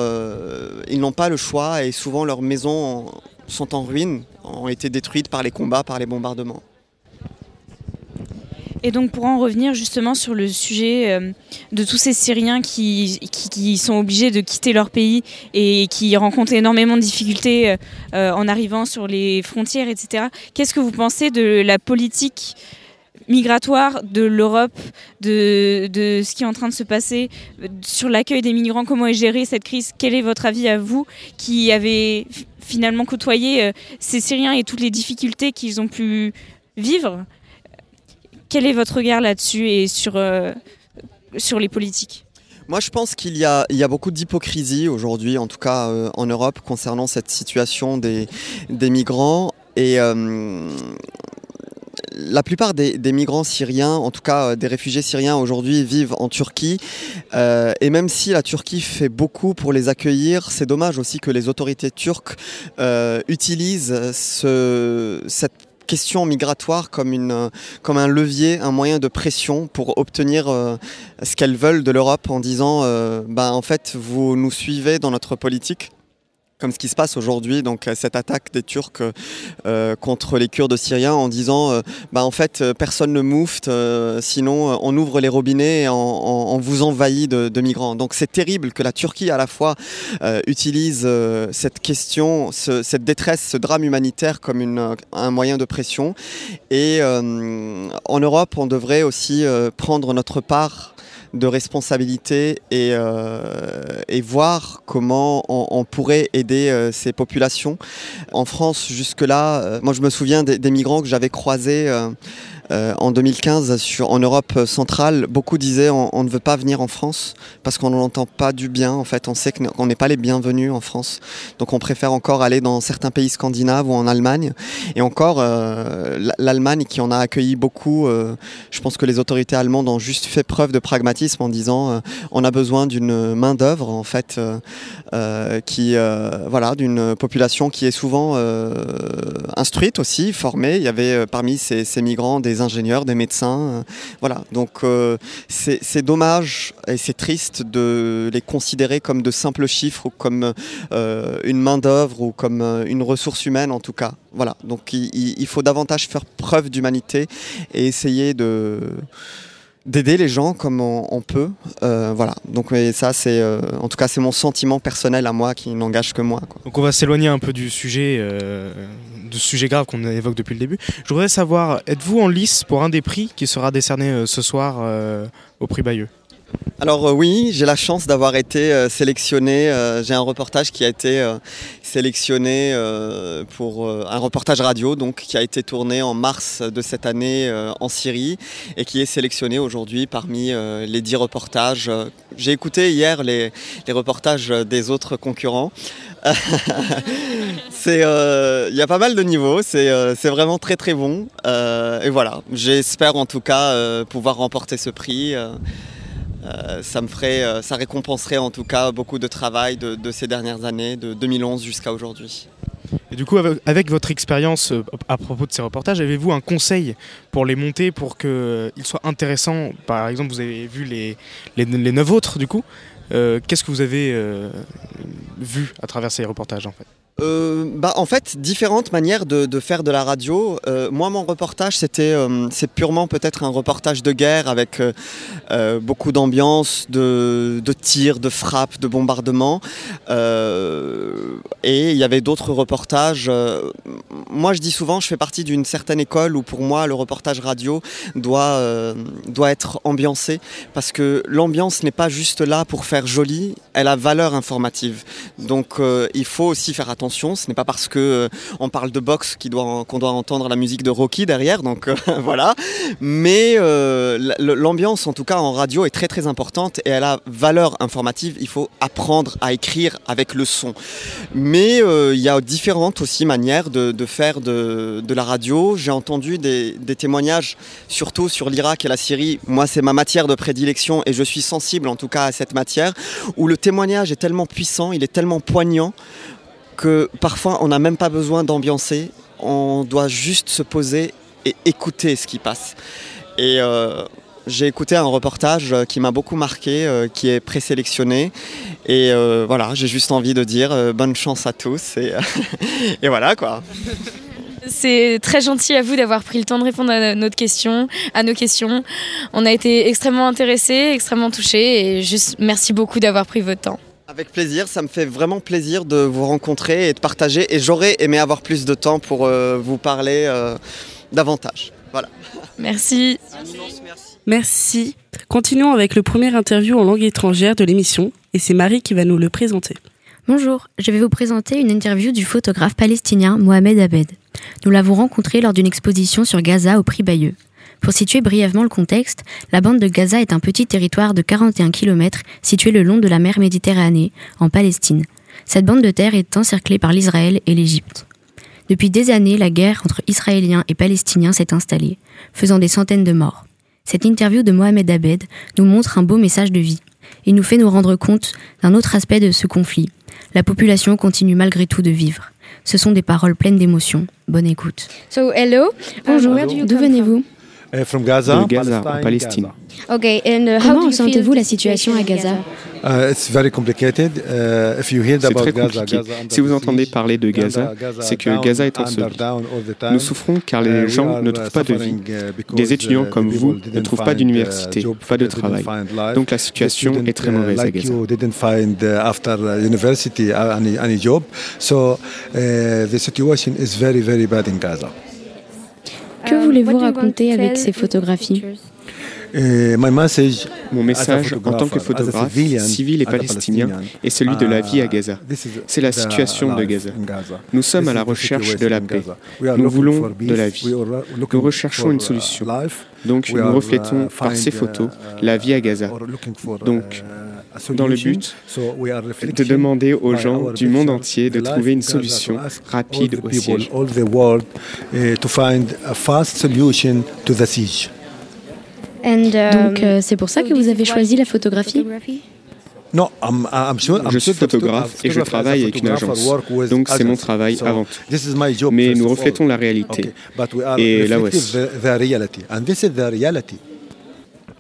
ils n'ont pas le choix et souvent leurs maisons sont en ruine ont été détruites par les combats par les bombardements Et donc pour en revenir justement sur le sujet euh, de tous ces Syriens qui, sont obligés de quitter leur pays et qui rencontrent énormément de difficultés euh, en arrivant sur les frontières, etc. Qu'est-ce que vous pensez de la politique migratoire de l'Europe, de, de, ce qui est en train de se passer sur l'accueil des migrants, comment est gérée cette crise? Quel est votre avis à vous qui avez finalement côtoyé euh, ces Syriens et toutes les difficultés qu'ils ont pu vivre Quel est votre regard là-dessus et sur, euh, sur les politiques? Moi, je pense qu'il y y a beaucoup d'hypocrisie aujourd'hui, en tout cas euh, en Europe, concernant cette situation des, des migrants. Et euh, la plupart des, migrants syriens, en tout cas des réfugiés syriens aujourd'hui, vivent en Turquie. Et même si la Turquie fait beaucoup pour les accueillir, c'est dommage aussi que les autorités turques utilisent ce, cette question migratoire comme, une, comme un levier, un moyen de pression pour obtenir euh, ce qu'elles veulent de l'Europe en disant euh, bah, en fait, vous nous suivez dans notre politique comme ce qui se passe aujourd'hui, donc cette attaque des Turcs euh, contre les Kurdes syriens en disant euh, bah en fait personne ne moufte, euh, sinon on ouvre les robinets et on, vous envahit de, migrants. Donc c'est terrible que la Turquie à la fois euh, utilise euh, cette question, ce, cette détresse, ce drame humanitaire comme une, un moyen de pression. Et en Europe, on devrait aussi prendre notre part de responsabilité et, euh, et voir comment on, pourrait aider euh, ces populations. En France, jusque-là, euh, moi je me souviens des, des migrants que j'avais croisés euh, en 2015 sur, en Europe centrale, beaucoup disaient on, ne veut pas venir en France parce qu'on n'entend pas du bien. En fait, on sait qu'on n'est pas les bienvenus en France. Donc on préfère encore aller dans certains pays scandinaves ou en Allemagne. Et encore, euh, l'Allemagne qui en a accueilli beaucoup, euh, je pense que les autorités allemandes ont juste fait preuve de pragmatisme en disant on a besoin d'une main d'œuvre en fait, qui voilà, d'une population qui est souvent instruite aussi, formée. Il y avait parmi ces migrants des ingénieurs, des médecins. Euh, voilà, donc euh, c'est dommage et c'est triste de les considérer comme de simples chiffres ou comme euh, une main-d'œuvre ou comme une ressource humaine en tout cas. Voilà, donc il, il faut davantage faire preuve d'humanité et essayer de d'aider les gens comme on, peut. Euh, voilà. Donc ça, c'est euh, en tout cas c'est mon sentiment personnel à moi qui n'engage que moi. Donc on va s'éloigner un peu du sujet, euh, du sujet grave qu'on évoque depuis le début. Je voudrais savoir, êtes-vous en lice pour un des prix qui sera décerné ce soir au prix Bayeux? Alors euh, oui, j'ai la chance d'avoir été euh, sélectionné. Euh, j'ai un reportage qui a été sélectionné pour un reportage radio, donc qui a été tourné en mars de cette année en Syrie et qui est sélectionné aujourd'hui parmi les dix reportages. J'ai écouté hier les, reportages des autres concurrents. [laughs] il y a pas mal de niveaux. C'est vraiment très très bon. et voilà, j'espère en tout cas pouvoir remporter ce prix. Euh, ça me ferait, euh, ça récompenserait en tout cas beaucoup de travail de, ces dernières années, de 2011 jusqu'à aujourd'hui. Et du coup, avec, votre expérience euh, à propos de ces reportages, avez-vous un conseil pour les monter pour qu'ils soient intéressants? Par exemple, vous avez vu les, les, neuf autres, du coup. Qu'est-ce que vous avez vu à travers ces reportages en fait? Euh, bah, en fait, différentes manières de, faire de la radio. Euh, moi, mon reportage, c'était, euh, c'est purement peut-être un reportage de guerre avec beaucoup d'ambiance, de, tirs, de frappes, de bombardements. Et il y avait d'autres reportages. moi, je dis souvent, je fais partie d'une certaine école où, pour moi, le reportage radio doit, doit être ambiancé parce que l'ambiance n'est pas juste là pour faire joli, elle a valeur informative. Donc, il faut aussi faire attention ce n'est pas parce que euh, on parle de boxe qu'on doit, entendre la musique de Rocky derrière, donc euh, [laughs] voilà. Mais euh, l'ambiance, en tout cas en radio, est très très importante et elle a valeur informative. Il faut apprendre à écrire avec le son. Mais il y a différentes aussi manières de, faire de, de, la radio. J'ai entendu des, des, témoignages, surtout sur l'Irak et la Syrie. Moi, c'est ma matière de prédilection et je suis sensible en tout cas à cette matière, où le témoignage est tellement puissant, il est tellement poignant que parfois on n'a même pas besoin d'ambiancer, on doit juste se poser et écouter ce qui passe. Et euh, j'ai écouté un reportage qui m'a beaucoup marqué, euh, qui est présélectionné. Et euh, voilà, j'ai juste envie de dire euh, bonne chance à tous. Et, [laughs] et voilà quoi. C'est très gentil à vous d'avoir pris le temps de répondre à notre question, à nos questions. On a été extrêmement intéressés, extrêmement touchés et juste merci beaucoup d'avoir pris votre temps. Avec plaisir, ça me fait vraiment plaisir de vous rencontrer et de partager. Et j'aurais aimé avoir plus de temps pour euh, vous parler euh, davantage. Voilà. Merci. Merci. Continuons avec le premier interview en langue étrangère de l'émission et c'est Marie qui va nous le présenter. Bonjour, je vais vous présenter une interview du photographe palestinien Mohamed Abed. Nous l'avons rencontré lors d'une exposition sur Gaza au prix Bayeux. Pour situer brièvement le contexte, la bande de Gaza est un petit territoire de 41 km situé le long de la mer Méditerranée, en Palestine. Cette bande de terre est encerclée par l'Israël et l'Égypte. Depuis des années, la guerre entre Israéliens et Palestiniens s'est installée, faisant des centaines de morts. Cette interview de Mohamed Abed nous montre un beau message de vie. Il nous fait nous rendre compte d'un autre aspect de ce conflit. La population continue malgré tout de vivre. Ce sont des paroles pleines d'émotion. Bonne écoute. So, hello. Bonjour, d'où venez-vous? From Gaza, de Gaza, en Palestine. Okay, and uh, how Comment do you ressentez-vous feel la situation à Gaza? Uh, it's very complicated. Uh, if you hear C'est about très Gaza, compliqué. Si vous entendez parler de Gaza, c'est que down, Gaza est the time. Nous souffrons car les Uh, we gens ne uh, trouvent pas de vie. Des étudiants uh, comme the vous ne trouvent pas find, uh, d'université, pas de travail. Donc la situation est très uh, mauvaise à Gaza. you didn't find after university any, any job. So uh, the situation is very, very bad in Gaza. Que voulez-vous raconter avec ces photographies Uh, my message Mon message en tant que photographe, civil et palestinien, est celui de la vie à Gaza. C'est la situation de Gaza. Nous sommes à la recherche de la paix. Nous voulons de la vie. Nous recherchons une solution. Donc nous reflétons par ces photos la vie à Gaza. Donc, dans le but de demander aux gens du monde entier de trouver une solution rapide au siège. the siege. Donc euh, c'est pour ça que vous avez choisi la photographie? No, I'm, I'm sure, I'm Je suis photographe photograph- et je travaille avec une agence. Donc c'est mon travail avant tout. Mais nous reflétons la réalité. Et là reflecting aussi. the, the reality. And this is the reality. And, uh,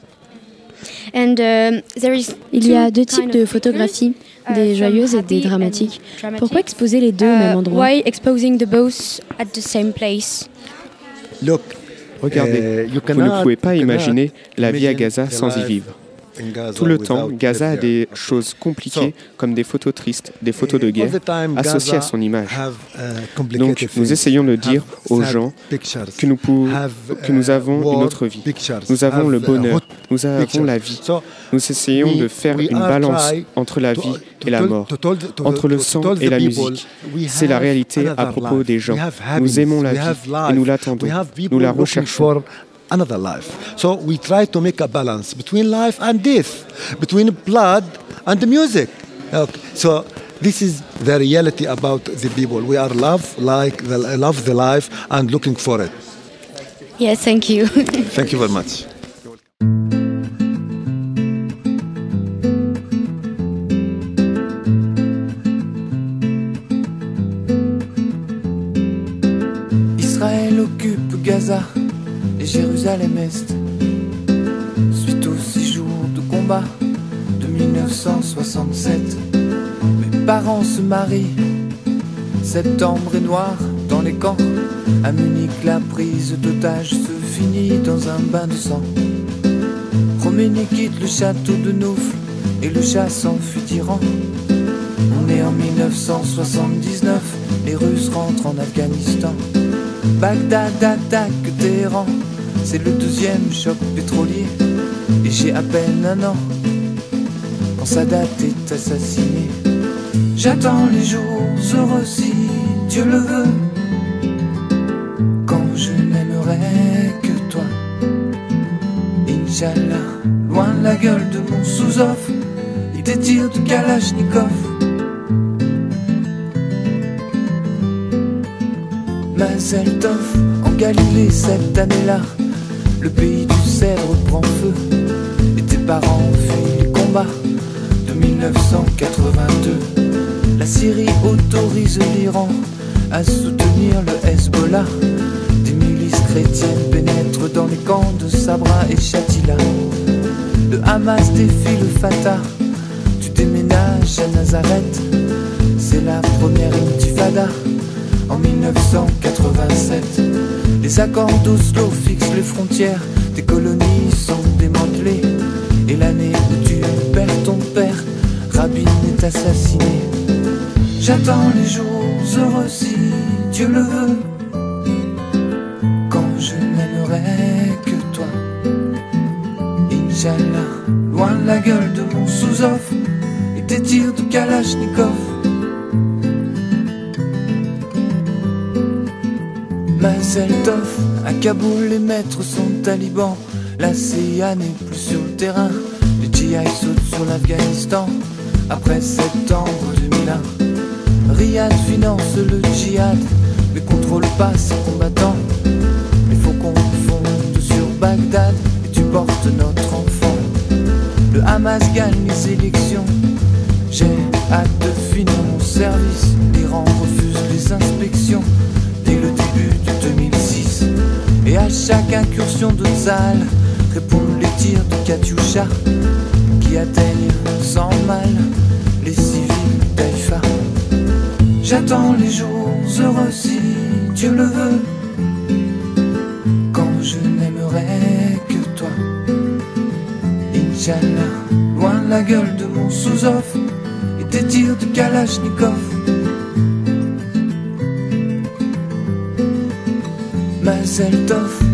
there is Il y a deux types de photographies, des joyeuses et des dramatiques. Pourquoi exposer les deux au même endroit? Why exposing the both at the same place? Look, Regardez, uh, you vous ne pouvez pas imaginer la vie à Gaza sans y vivre. Tout le temps, Gaza a des choses compliquées comme des photos tristes, des photos de all guerre associées à son image. uh, Donc nous essayons de dire aux gens que nous, que nous avons une autre vie. Nous avons le bonheur, nous avons la vie. Nous essayons de faire une balance entre la vie et la mort, entre le sang et la musique. C'est la réalité à propos des gens. Nous aimons la vie et nous l'attendons. Nous la recherchons. For another life. So we try to make a balance between life and death, between blood and music. Okay. So this is the reality about the people. We are love like the, love the life and looking for it. Yes, thank you. [laughs] Thank you very much. Israël occupe Gaza et Jérusalem-Est. Suite aux six jours de combat de 1967, mes parents se marient. Septembre est noir dans les camps. À Munich, la prise d'otage se finit dans un bain de sang. Khomeini quitte le château de Noufle et le chat s'enfuit d'Iran. On est en 1979, les Russes rentrent en Afghanistan. Bagdad attaque Téhéran, c'est le deuxième choc pétrolier. Et j'ai à peine un an quand Sadat est assassiné. J'attends les jours heureux si Dieu le veut. Quand je n'aimerai que toi. Inch'Allah, loin la gueule de mon sous-off et des tirs de Kalachnikov. Mazel Tov, en Galilée cette année-là, le pays du cèdre prend feu. Et tes parents fuient les combats de 1982. La Syrie autorise l'Iran à soutenir le Hezbollah. Des milices chrétiennes pénètrent dans les camps de Sabra et Shatila. Le Hamas défie le Fatah. Tu déménages à Nazareth. C'est la première intifada en en 1987. Les accords d'Oslo fixent les frontières, des colonies sont démantelées. Et l'année où tu perds ton père, Rabin est assassiné. J'attends les jours heureux si Dieu le veut. Quand je n'aimerai que toi. Inch'Allah, loin la gueule de mon sous-offre et des tirs de Kalachnikov. Mazel Tov, à Kaboul, les maîtres sont talibans. La CIA n'est plus sur le terrain. Les GI sautent sur l'Afghanistan après septembre 2001. Riyad finance le djihad, mais contrôle pas ses combattants. Les faucons fondent sur Bagdad et tu portes notre enfant. Le Hamas gagne les élections. J'ai hâte de finir mon service. L'Iran refuse les inspections Et à chaque incursion de salle, répondent les tirs de Katyusha qui atteignent sans mal les civils d'Aïfa. J'attends les jours heureux si Dieu le veut. Quand je n'aimerai que toi. Inch'Allah, loin la gueule de mon sous-offre et des tirs de Kalachnikov. Mazel Tov.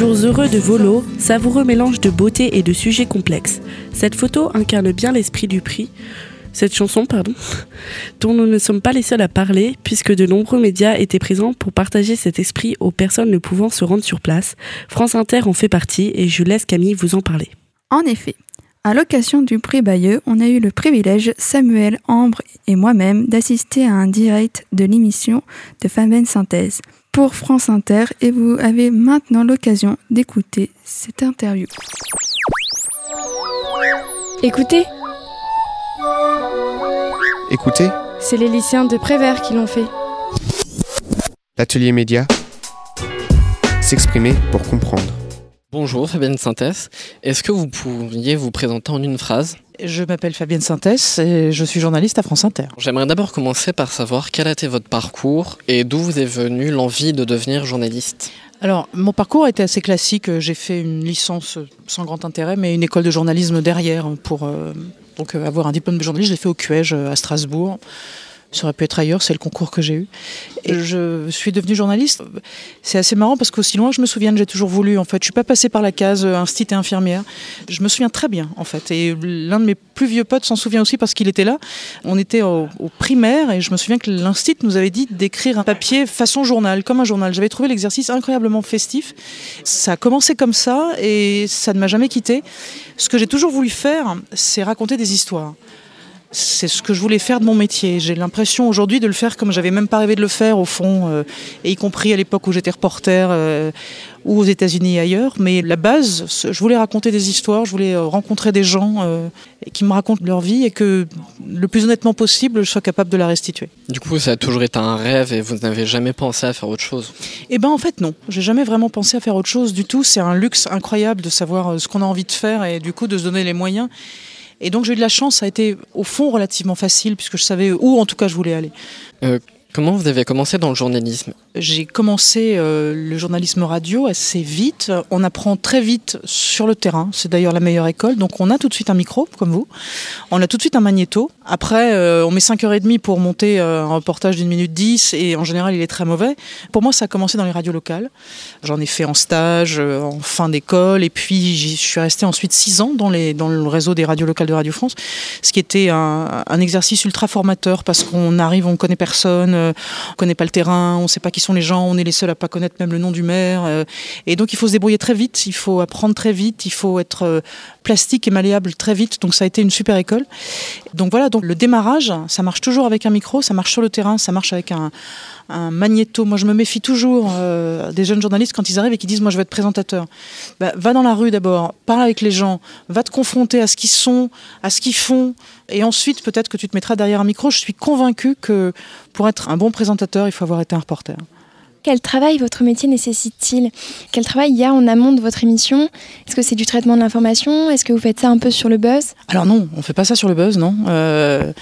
Jours heureux de Volo, savoureux mélange de beauté et de sujets complexes. Cette photo incarne bien l'esprit du prix. Cette chanson, pardon, [laughs] dont nous ne sommes pas les seuls à parler, puisque de nombreux médias étaient présents pour partager cet esprit aux personnes ne pouvant se rendre sur place. France Inter en fait partie et je laisse Camille vous en parler. En effet, à l'occasion du prix Bayeux, on a eu le privilège, Samuel, Ambre et moi-même, d'assister à un direct de l'émission de Fabienne Synthèse pour France Inter et vous avez maintenant l'occasion d'écouter cette interview. Écoutez, Écoutez, c'est les lycéens de Prévert qui l'ont fait. l'atelier média, s'exprimer pour comprendre. Bonjour Fabienne Synthèse. Est-ce que vous pourriez vous présenter en une phrase? Je m'appelle Fabienne Synthèse et je suis journaliste à France Inter. J'aimerais d'abord commencer par savoir quel a été votre parcours et d'où vous est venue l'envie de devenir journaliste. Alors, mon parcours était assez classique. J'ai fait une licence sans grand intérêt, mais une école de journalisme derrière pour euh, donc euh, avoir un diplôme de journaliste. Je l'ai fait au QEJ à Strasbourg. Ça aurait pu être ailleurs, c'est le concours que j'ai eu. Et je suis devenue journaliste. C'est assez marrant parce qu'aussi loin je me souvienne, j'ai toujours voulu. En fait, je suis pas passée par la case euh, instit et infirmière. Je me souviens très bien, en fait. Et l'un de mes plus vieux potes s'en souvient aussi parce qu'il était là. On était au, au primaire et je me souviens que l'instit nous avait dit d'écrire un papier façon journal, comme un journal. J'avais trouvé l'exercice incroyablement festif. Ça a commencé comme ça et ça ne m'a jamais quitté. Ce que j'ai toujours voulu faire, c'est raconter des histoires c'est ce que je voulais faire de mon métier. J'ai l'impression aujourd'hui de le faire comme j'avais même pas rêvé de le faire au fond, euh, et y compris à l'époque où j'étais reporter euh, ou aux États-Unis et ailleurs. Mais la base, je voulais raconter des histoires, je voulais euh, rencontrer des gens euh, qui me racontent leur vie et que le plus honnêtement possible, je sois capable de la restituer. Du coup, ça a toujours été un rêve et vous n'avez jamais pensé à faire autre chose? Eh ben en fait non, j'ai jamais vraiment pensé à faire autre chose du tout. C'est un luxe incroyable de savoir ce qu'on a envie de faire et du coup de se donner les moyens. Et donc j'ai eu de la chance, ça a été au fond relativement facile puisque je savais où en tout cas je voulais aller. Euh, Comment vous avez commencé dans le journalisme? J'ai commencé euh, le journalisme radio assez vite. On apprend très vite sur le terrain. C'est d'ailleurs la meilleure école. Donc on a tout de suite un micro, comme vous. On a tout de suite un magnéto. Après, euh, on met 5h30 pour monter euh, un reportage d'une minute 10 et en général, il est très mauvais. Pour moi, ça a commencé dans les radios locales. J'en ai fait en stage, euh, en fin d'école. Et puis, je suis resté ensuite 6 ans dans, le réseau des radios locales de Radio France. Ce qui était un, exercice ultra formateur parce qu'on arrive, on connaît personne, on connaît pas le terrain, on sait pas qui sont les gens, on est les seuls à pas connaître même le nom du maire. et donc, il faut se débrouiller très vite, il faut apprendre très vite, il faut être plastique et malléable très vite. Donc, ça a été une super école. Donc voilà, le démarrage, ça marche toujours avec un micro, ça marche sur le terrain, ça marche avec un, magnéto. Moi, je me méfie toujours euh, des jeunes journalistes quand ils arrivent et qu'ils disent Moi, je veux être présentateur. Bah, va dans la rue d'abord, parle avec les gens, va te confronter à ce qu'ils sont, à ce qu'ils font, et ensuite, peut-être que tu te mettras derrière un micro. Je suis convaincue que pour être un bon présentateur, il faut avoir été un reporter. Quel travail votre métier nécessite-t-il? Quel travail il y a en amont de votre émission? Est-ce que c'est du traitement de l'information? Est-ce que vous faites ça un peu sur le buzz? Alors non, on fait pas ça sur le buzz, non. Euh,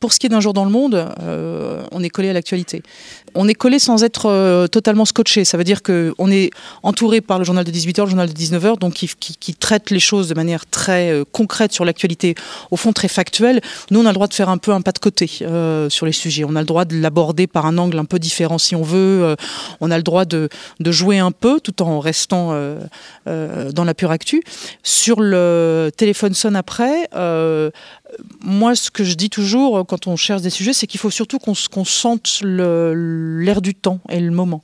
pour ce qui est d'un jour dans le monde, euh, on est collé à l'actualité on est collé sans être euh, totalement scotché. Ça veut dire qu'on est entouré par le journal de 18h, le journal de 19h, donc qui, traite les choses de manière très euh, concrète sur l'actualité, au fond très factuelle. Nous, on a le droit de faire un peu un pas de côté euh, sur les sujets. On a le droit de l'aborder par un angle un peu différent si on veut. on a le droit de, jouer un peu tout en restant dans la pure actu. Sur le téléphone sonne après, moi, ce que je dis toujours quand on cherche des sujets, c'est qu'il faut surtout qu'on sente l'air du temps et le moment.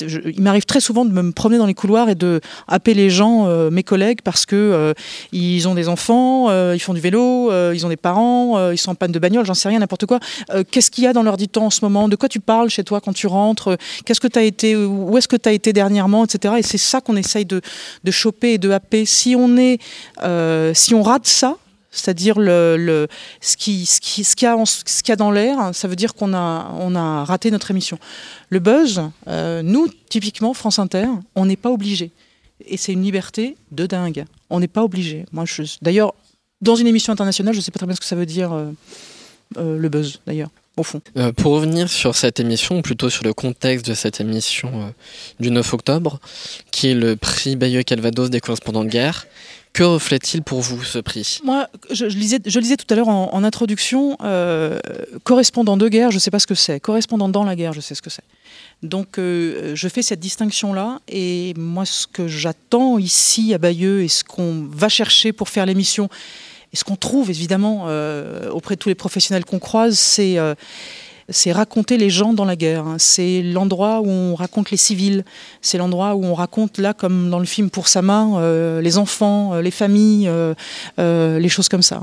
il m'arrive très souvent de me promener dans les couloirs et de appeler les gens, euh, mes collègues, parce que euh, ils ont des enfants, euh, ils font du vélo, ils ont des parents, ils sont en panne de bagnole, j'en sais rien, n'importe quoi. Qu'est-ce qu'il y a dans leur du temps en ce moment? De quoi tu parles chez toi quand tu rentres? Qu'est-ce que tu as été Où est-ce que tu as été dernièrement, etc. Et c'est ça qu'on essaye de, de choper et de happer. Si on est, si on rate ça, c'est-à-dire le, ce qu'il ce qui, ce y, a, ce a dans l'air, ça veut dire qu'on a, on a raté notre émission. Le buzz, euh, nous, typiquement, France Inter, on n'est pas obligé. Et c'est une liberté de dingue. On n'est pas obligé. Moi, je, d'ailleurs, dans une émission internationale, je ne sais pas très bien ce que ça veut dire euh, euh, le buzz, d'ailleurs. Au fond. pour revenir sur cette émission, ou plutôt sur le contexte de cette émission du 9 octobre, qui est le prix Bayeux Calvados des correspondants de guerre, que reflète-t-il pour vous ce prix? Moi, je, lisais, je lisais tout à l'heure en, introduction, euh, correspondant de guerre, je ne sais pas ce que c'est. Correspondant dans la guerre, je sais ce que c'est. Donc euh, je fais cette distinction-là. Et moi, ce que j'attends ici à Bayeux et ce qu'on va chercher pour faire l'émission, et ce qu'on trouve évidemment euh, auprès de tous les professionnels qu'on croise, c'est c'est raconter les gens dans la guerre. C'est l'endroit où on raconte les civils. C'est l'endroit où on raconte, là, comme dans le film Pour sa main, euh, les enfants, euh, les familles, euh, les choses comme ça.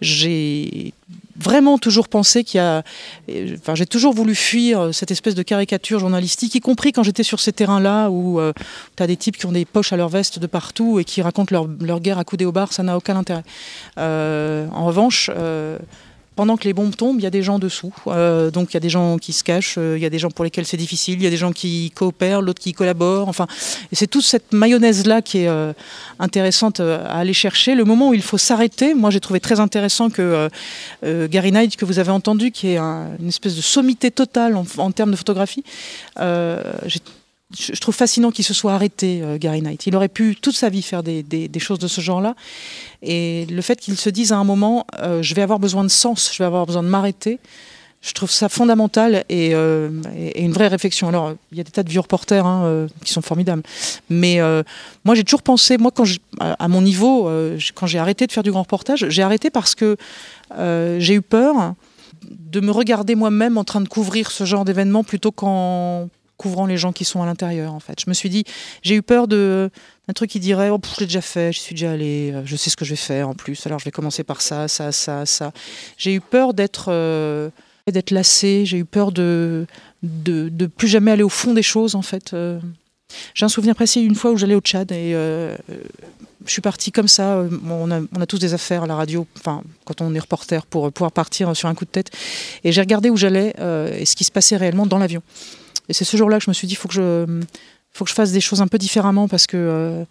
j'ai vraiment toujours pensé qu'il y a. Enfin, j'ai toujours voulu fuir cette espèce de caricature journalistique, y compris quand j'étais sur ces terrains-là où tu as des types qui ont des poches à leur veste de partout et qui racontent leur, leur guerre à coups au bar, ça n'a aucun intérêt. en revanche, pendant que les bombes tombent, il y a des gens dessous. Euh, donc il y a des gens qui se cachent, euh, il y a des gens pour lesquels c'est difficile, il y a des gens qui coopèrent, l'autre qui collaborent. Enfin, c'est toute cette mayonnaise-là qui est euh, intéressante à aller chercher. Le moment où il faut s'arrêter, moi j'ai trouvé très intéressant que Gary Knight, que vous avez entendu, qui est une espèce de sommité totale en, en termes de photographie, j'ai je trouve fascinant qu'il se soit arrêté, euh, Gary Knight. Il aurait pu toute sa vie faire des, choses de ce genre-là. Et le fait qu'il se dise à un moment, euh, je vais avoir besoin de sens, je vais avoir besoin de m'arrêter, je trouve ça fondamental et, euh, une vraie réflexion. Alors, il y a des tas de vieux reporters hein, qui sont formidables. Mais moi, j'ai toujours pensé, moi, à mon niveau, quand j'ai arrêté de faire du grand reportage, j'ai arrêté parce que j'ai eu peur de me regarder moi-même en train de couvrir ce genre d'événement plutôt qu'en couvrant les gens qui sont à l'intérieur en fait. Je me suis dit, j'ai eu peur de un truc qui dirait oh je l'ai déjà fait, je suis déjà allé, euh, je sais ce que je vais faire en plus. Alors je vais commencer par ça, ça, ça, ça. J'ai eu peur d'être euh, d'être lassé, j'ai eu peur de, de, plus jamais aller au fond des choses en fait. Euh. J'ai un souvenir précis une fois où j'allais au Tchad et je suis partie comme ça. On a, on a, tous des affaires à la radio, enfin, quand on est reporter, pour pouvoir partir sur un coup de tête. Et j'ai regardé où j'allais et ce qui se passait réellement dans l'avion. C'est ce jour-là que je me suis dit, il faut, que je, fasse des choses un peu différemment parce que euh,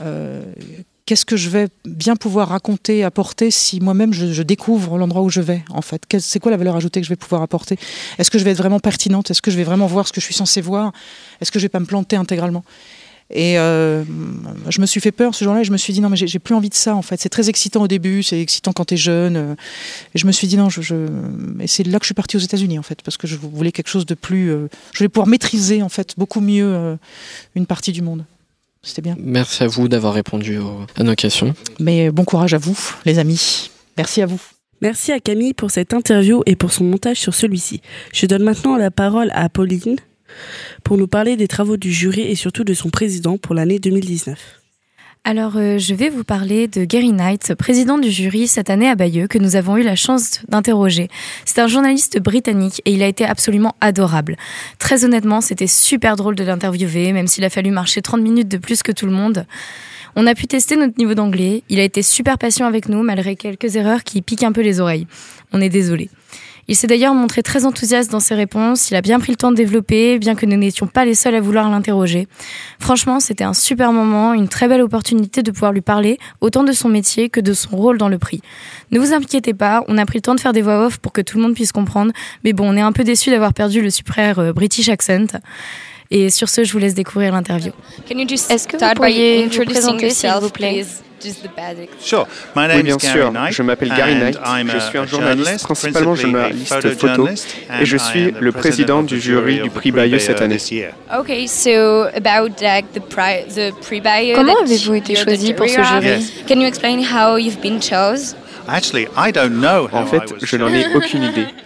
euh, qu'est-ce que je vais bien pouvoir raconter, apporter si moi-même je, découvre l'endroit où je vais en fait? C'est quoi la valeur ajoutée que je vais pouvoir apporter? Est-ce que je vais être vraiment pertinente? Est-ce que je vais vraiment voir ce que je suis censée voir? Est-ce que je vais pas me planter intégralement? Et euh, je me suis fait peur ce jour-là et je me suis dit non mais j'ai plus envie de ça en fait. C'est très excitant au début, c'est excitant quand tu es jeune. Euh, et je me suis dit non, je, je... et c'est là que je suis partie aux États-Unis en fait parce que je voulais quelque chose de plus. Euh, je voulais pouvoir maîtriser en fait beaucoup mieux une partie du monde. C'était bien. Merci à vous d'avoir répondu à nos questions. Mais bon courage à vous, les amis. Merci à vous. Merci à Camille pour cette interview et pour son montage sur celui-ci. Je donne maintenant la parole à Pauline pour nous parler des travaux du jury et surtout de son président pour l'année 2019. Alors, euh, je vais vous parler de Gary Knight, président du jury cette année à Bayeux, que nous avons eu la chance d'interroger. C'est un journaliste britannique et il a été absolument adorable. Très honnêtement, c'était super drôle de l'interviewer, même s'il a fallu marcher 30 minutes de plus que tout le monde. On a pu tester notre niveau d'anglais. Il a été super patient avec nous, malgré quelques erreurs qui piquent un peu les oreilles. On est désolé. Il s'est d'ailleurs montré très enthousiaste dans ses réponses, il a bien pris le temps de développer, bien que nous n'étions pas les seuls à vouloir l'interroger. Franchement, c'était un super moment, une très belle opportunité de pouvoir lui parler, autant de son métier que de son rôle dans le prix. Ne vous inquiétez pas, on a pris le temps de faire des voix off pour que tout le monde puisse comprendre, mais bon, on est un peu déçu d'avoir perdu le super euh, British accent. Et sur ce, je vous laisse découvrir l'interview. Est-ce que pourriez s'il vous plaît? just the oui, bien sûr. Je m'appelle Gary Knight. Je suis un journaliste, principalement journaliste photo, et je suis le président du jury du prix Bayeux cette année. Comment avez-vous été choisi pour ce jury? Can you explain how you've been? En fait, je n'en ai aucune idée. [laughs]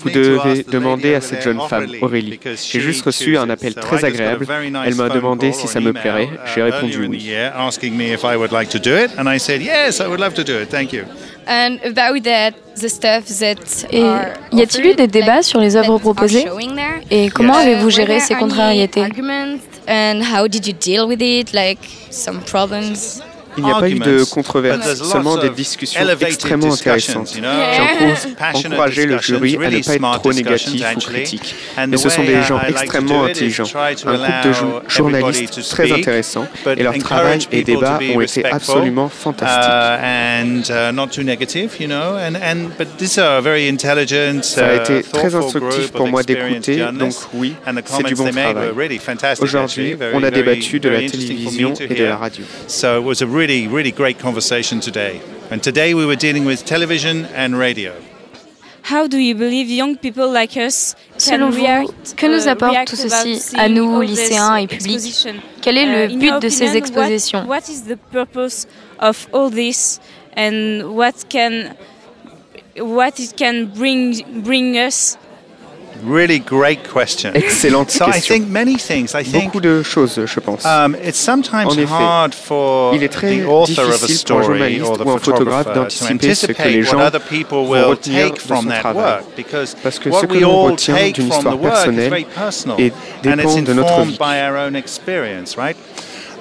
Vous devez demander à cette jeune femme, Aurélie. J'ai juste reçu un appel très agréable. Elle m'a demandé si ça me plairait. J'ai répondu oui. Et y a-t-il eu des débats sur les œuvres proposées Et comment avez-vous géré ces contrariétés il n'y a pas eu de controverse, seulement des discussions extrêmement intéressantes. J'ai encouragé le jury à ne pas être trop négatif ou critique. Mais ce sont des gens extrêmement intelligents, un groupe de journalistes très intéressants, et leur travail et débats ont été absolument fantastiques. Ça a été très instructif pour moi d'écouter, donc oui, c'est du bon travail. Aujourd'hui, on a débattu de la télévision et de la radio really, really great conversation today. And today we were dealing with television and radio. How do you believe young people like us Selon vous, que nous euh, apporte tout ceci à nous, lycéens et publics? Quel est le uh, but de ces expositions? What is the purpose of all this? And what can what it can bring bring us Really great question. Excellente so question. I think many things. I think, Beaucoup de choses, je pense. Um, it's sometimes en effet, hard for il est très the author of a story pour un journaliste or the ou un photographe d'anticiper ce que les gens vont take from son travail. Parce que ce que very personal and histoire personnelle est our own experience, right?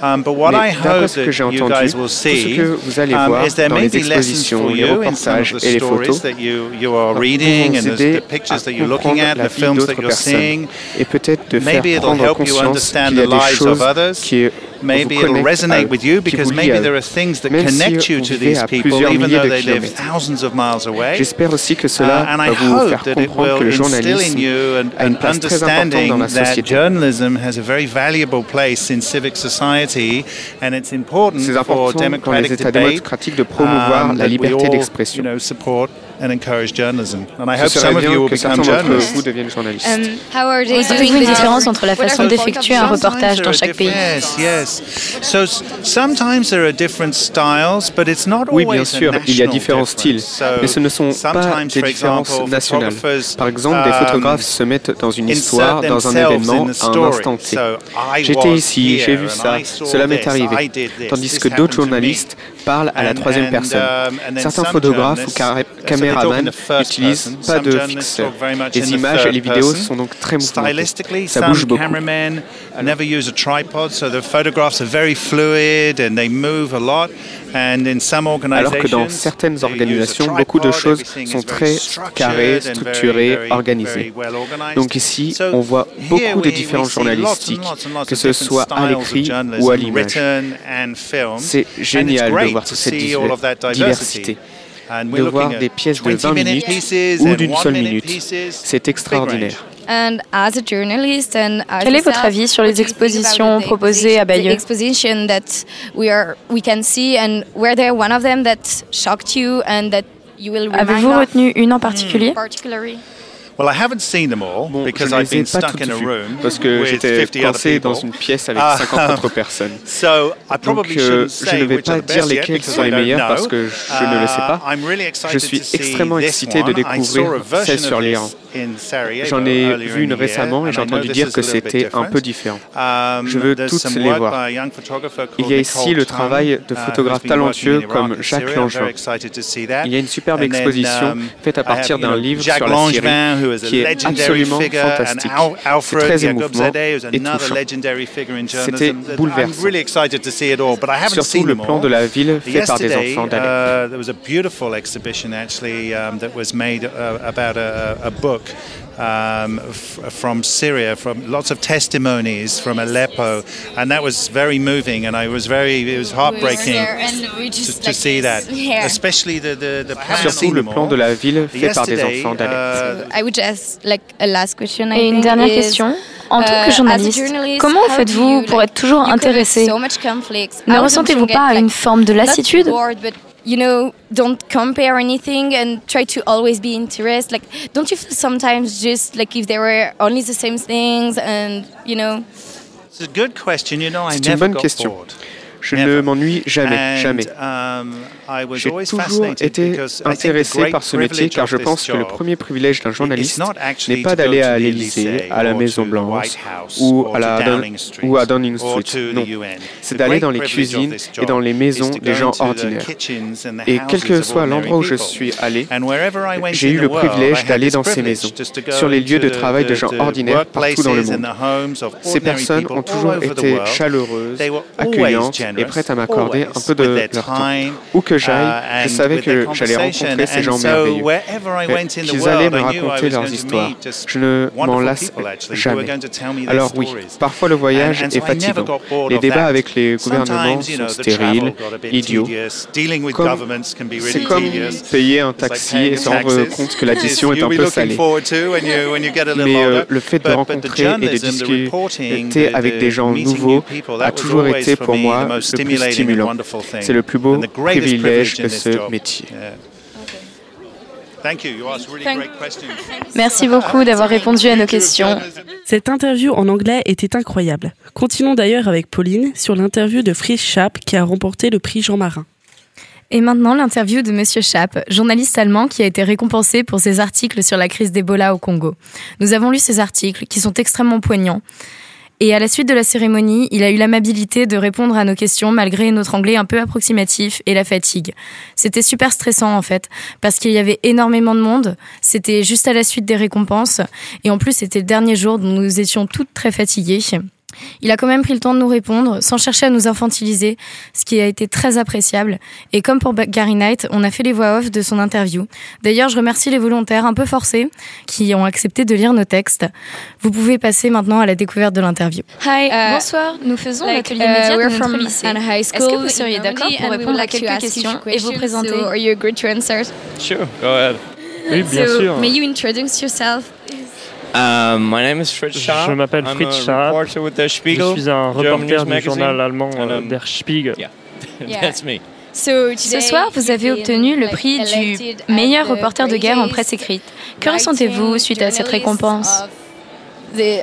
Mais d'après ce que j'ai entendu, tout ce que vous allez voir dans les expositions, les reportages et les photos. va vous aider à comprendre la vie d'autres personnes. Et peut-être de faire prendre conscience qu'il y a des choses qui maybe it'll resonate with you euh, because maybe euh, there are things that connect you euh, to these people even though they live thousands of miles away. And aussi que cela uh, va vous faire comprendre que le journalisme a. Journalism has a very valuable place in civic society and it's important for democratic dans les États démocratiques de promouvoir um, la liberté. and encourage journalism. And I hope some of you will become journalists. Vous entre la façon d'effectuer un reportage dans chaque pays. Yes, yes. So sometimes there are different styles, but it's not always Oui, bien sûr, il y a différents styles, mais ce ne sont pas des différences nationales. Par exemple, des um, photographes se mettent dans une histoire, dans un événement, à un instant T. J'étais ici, j'ai vu ça, cela m'est arrivé. Tandis que d'autres journalistes parle à la troisième personne. Certains photographes ou caméramans n'utilisent pas de fixeur. Les images et les vidéos sont donc très mouvementées. Ça bouge beaucoup. Alors que dans certaines organisations, beaucoup de choses sont très carrées, structurées, organisées. Donc ici, on voit beaucoup de différences journalistiques, que ce soit à l'écrit ou à l'image. C'est génial de voir toute cette diversité. De voir des pièces de 20 minutes ou d'une seule minute. C'est extraordinaire. Quel est votre avis sur les expositions proposées à Bayeux Avez-vous retenu une en particulier? Well, I haven't seen them all because je ne I've les ai been pas stuck in a vues, room parce que j'étais 50 other coincé dans people. une pièce avec Ah, 50 autres personnes. [laughs] So I Donc probably euh, shouldn't je ne vais pas dire because sont les know. parce que je ne le sais pas. Uh, I'm really excited Je suis to see extrêmement excité de découvrir celle sur this J'en ai vu une récemment et j'ai entendu dire que c'était un peu différent. Je veux toutes les voir. Il y a ici le travail de photographes talentueux comme Jacques Langevin. Il y a une superbe exposition faite à partir d'un livre sur la Syrie qui est absolument fantastique. C'est très émouvant et touchant. C'était bouleversant. Surtout le plan de la ville fait par des enfants d'Alep um, from Syria, from lots of testimonies from Aleppo, and that was very moving, and I was very, it was heartbreaking just, to, see that, [laughs] especially the the, plan le plan de la ville fait par des enfants d'Alep. Uh, I would just like a last question. Et une dernière question. En tant que journaliste, comment faites-vous pour être toujours intéressé Ne ressentez-vous pas une forme de lassitude you know, don't compare anything and try to always be interested. Like, don't you sometimes just like if there were only the same things and, you know? It's a good question. You know, I never got question. bored. Je ne m'ennuie jamais, jamais. J'ai toujours été intéressé par ce métier car je pense que le premier privilège d'un journaliste n'est pas d'aller à l'Élysée, à la Maison Blanche ou à, la, Downing Street. Non, c'est d'aller dans les cuisines et dans les maisons des gens ordinaires. Et quel que soit l'endroit où je suis allé, j'ai eu le privilège d'aller dans ces maisons, sur les lieux de travail de gens ordinaires partout dans le monde. Ces personnes ont toujours été chaleureuses, accueillantes, et prête à m'accorder un peu de leur temps. Où que j'aille, je savais que j'allais rencontrer ces gens merveilleux, qu'ils allaient me raconter leurs histoires. Je ne m'en lasse jamais. Alors oui, parfois le voyage est fatigant. Les débats avec les gouvernements sont stériles, idiots. C'est comme payer un taxi et se rendre compte que l'addition est un peu salée. Mais euh, le fait de rencontrer et de discuter avec des gens nouveaux a toujours été pour moi plus stimulant. C'est le plus beau privilège de ce métier. Merci beaucoup d'avoir répondu à nos questions. Cette interview en anglais était incroyable. Continuons d'ailleurs avec Pauline sur l'interview de Fritz Schaap qui a remporté le prix Jean Marin. Et maintenant, l'interview de Monsieur Schaap, journaliste allemand qui a été récompensé pour ses articles sur la crise d'Ebola au Congo. Nous avons lu ces articles qui sont extrêmement poignants. Et à la suite de la cérémonie, il a eu l'amabilité de répondre à nos questions malgré notre anglais un peu approximatif et la fatigue. C'était super stressant en fait, parce qu'il y avait énormément de monde, c'était juste à la suite des récompenses, et en plus c'était le dernier jour dont nous étions toutes très fatiguées. Il a quand même pris le temps de nous répondre, sans chercher à nous infantiliser, ce qui a été très appréciable. Et comme pour Gary Knight, on a fait les voix off de son interview. D'ailleurs, je remercie les volontaires un peu forcés qui ont accepté de lire nos textes. Vous pouvez passer maintenant à la découverte de l'interview. Hi, euh, bonsoir. Nous faisons like, l'atelier uh, média de notre lycée. Est-ce que vous seriez d'accord pour répondre à quelques questions et vous présenter? Are you good to answer? Sure, go ahead. Oui, bien sûr. May you introduce yourself, euh, my name is Fritz Je m'appelle Fritz Schaap. Je suis un reporter du journal allemand euh, um, Der Spiegel. Yeah. [laughs] That's me. Ce soir, vous avez obtenu le prix du meilleur reporter de guerre en presse écrite. Que ressentez-vous suite à cette récompense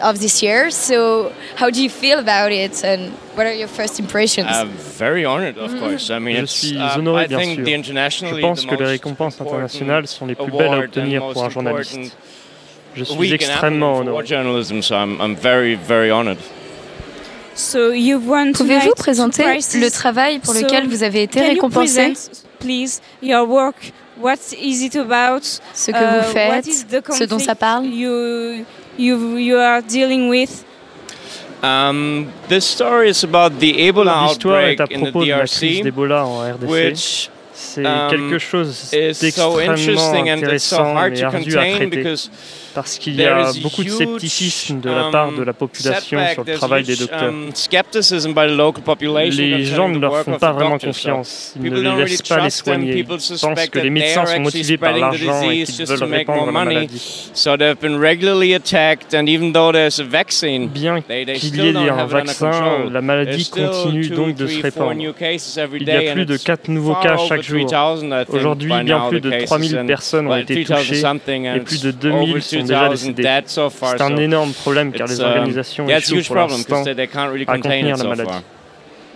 of this year? So, how do you feel about it, and what are your first impressions? Uh, very honored, of mm. course. I mean, Je suis uh, honoré, bien sûr. Je pense que les récompenses internationales sont les plus belles à obtenir pour un journaliste. Je suis extrêmement honoré. Pouvez-vous présenter le travail pour lequel vous avez été récompensé? Ce que vous faites, ce dont ça parle? L'histoire est à propos de la crise d'Ebola en RDC, c'est quelque chose d'extrêmement intéressant et ardu à traiter parce qu'il y a beaucoup de scepticisme de la part de la population sur le travail des docteurs. Les gens ne leur font pas vraiment confiance, ils ne les laissent pas les soigner. Ils pensent que les médecins sont motivés par l'argent et qu'ils veulent répandre la maladie. Bien qu'il y ait un vaccin, la maladie continue donc de se répandre. Il y a plus de 4 nouveaux cas chaque jour. Aujourd'hui, bien plus de 3000 personnes ont été touchées et plus de 2000 sont l'Iran. déjà décédés. C'est un énorme problème car les organisations échouent pour l'instant à contenir la maladie.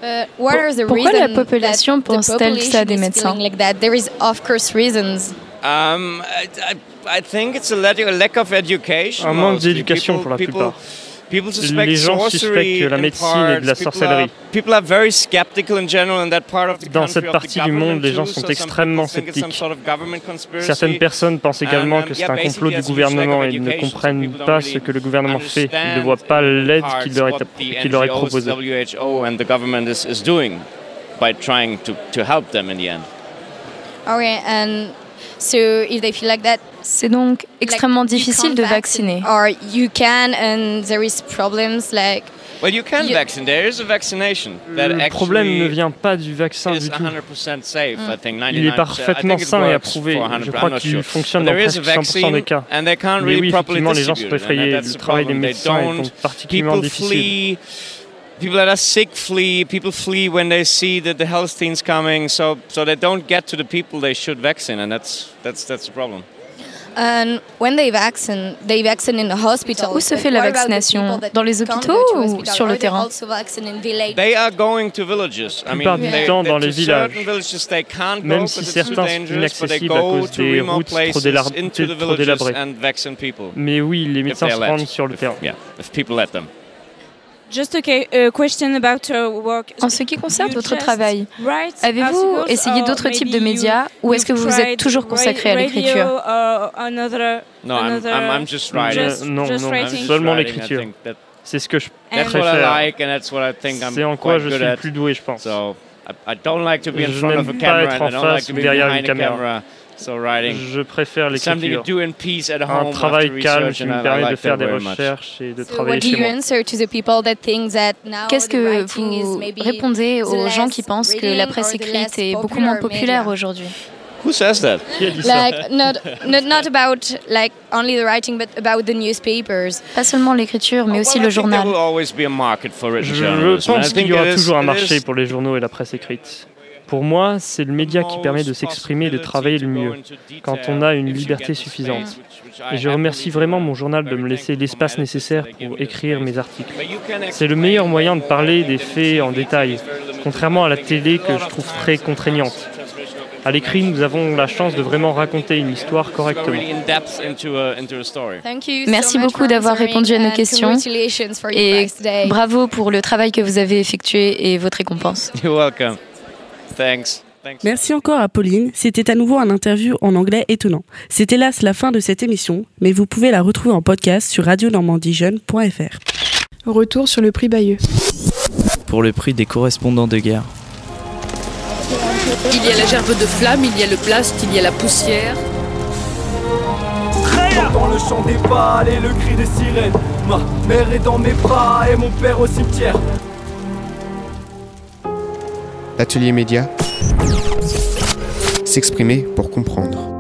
Uh, Pourquoi la population pense-t-elle que ça a des médecins feeling like that? There is of course reasons Um, I, I think it's a lack of education. Un manque d'éducation pour la plupart. Les gens suspectent la médecine et de la sorcellerie. Dans cette partie du monde, les gens sont extrêmement sceptiques. Certaines personnes pensent également que c'est un complot du gouvernement et ne comprennent pas ce que le gouvernement fait. Ils ne voient pas l'aide qu'il leur, est, leur est proposée. Okay, and so if they feel like that, c'est donc extrêmement difficile de vacciner. Or you can and there is problems like Well, you can vaccinate. There is a vaccination Le problème ne vient pas du vaccin du tout. Il est parfaitement sain et approuvé. Je crois qu'il fonctionne dans presque 100% des cas. Mais oui, effectivement, les gens sont effrayés. Le travail des médecins est donc particulièrement difficile. People that are sick flee. People flee when they see that the health team's coming, so so they don't get to the people they should vaccinate, and that's that's that's the problem. And when they vaccine, they vaccine in the hospital. Où se fait la vaccination? Dans les hôpitaux ou sur le terrain? They are going to villages. I mean, du temps dans les villages. Même si certains sont inaccessibles à cause des routes trop, délabrées. Mais oui, les médecins se rendent sur le terrain. Yeah, if people let them. Just a question about work. En ce qui concerne votre travail, avez-vous essayé d'autres types de médias ou est-ce que vous vous êtes toujours consacré à l'écriture Non, I'm just writing. non, non, seulement l'écriture. C'est ce que je préfère. C'est en quoi je suis le plus doué, je pense. je n'aime pas être en face ou derrière une caméra. Je préfère l'écriture. Un travail calme qui me permet de faire des recherches et de travailler chez moi. Qu'est-ce que vous répondez aux gens qui pensent que la presse écrite est beaucoup moins populaire aujourd'hui? Who says that? Like not, [laughs] not not about like only the writing but about the newspapers. Pas seulement l'écriture mais aussi le journal. Je pense qu'il y aura toujours un marché pour les journaux et la presse écrite. Pour moi, c'est le média qui permet de s'exprimer et de travailler le mieux, quand on a une liberté suffisante. Et je remercie vraiment mon journal de me laisser l'espace nécessaire pour écrire mes articles. C'est le meilleur moyen de parler des faits en détail, contrairement à la télé que je trouve très contraignante. À l'écrit, nous avons la chance de vraiment raconter une histoire correctement. Merci beaucoup d'avoir répondu à nos questions et bravo pour le travail que vous avez effectué et votre récompense. Merci encore à Pauline. C'était à nouveau un interview en anglais étonnant. C'est hélas la fin de cette émission, mais vous pouvez la retrouver en podcast sur radionormandiejeune.fr. Retour sur le prix Bayeux. Pour le prix des correspondants de guerre. Il y a la gerbe de flamme, il y a le plast, il y a la poussière. J'entends le chant des balles et le cri des sirènes. Ma mère est dans mes bras et mon père au cimetière. L'atelier média. S'exprimer pour comprendre.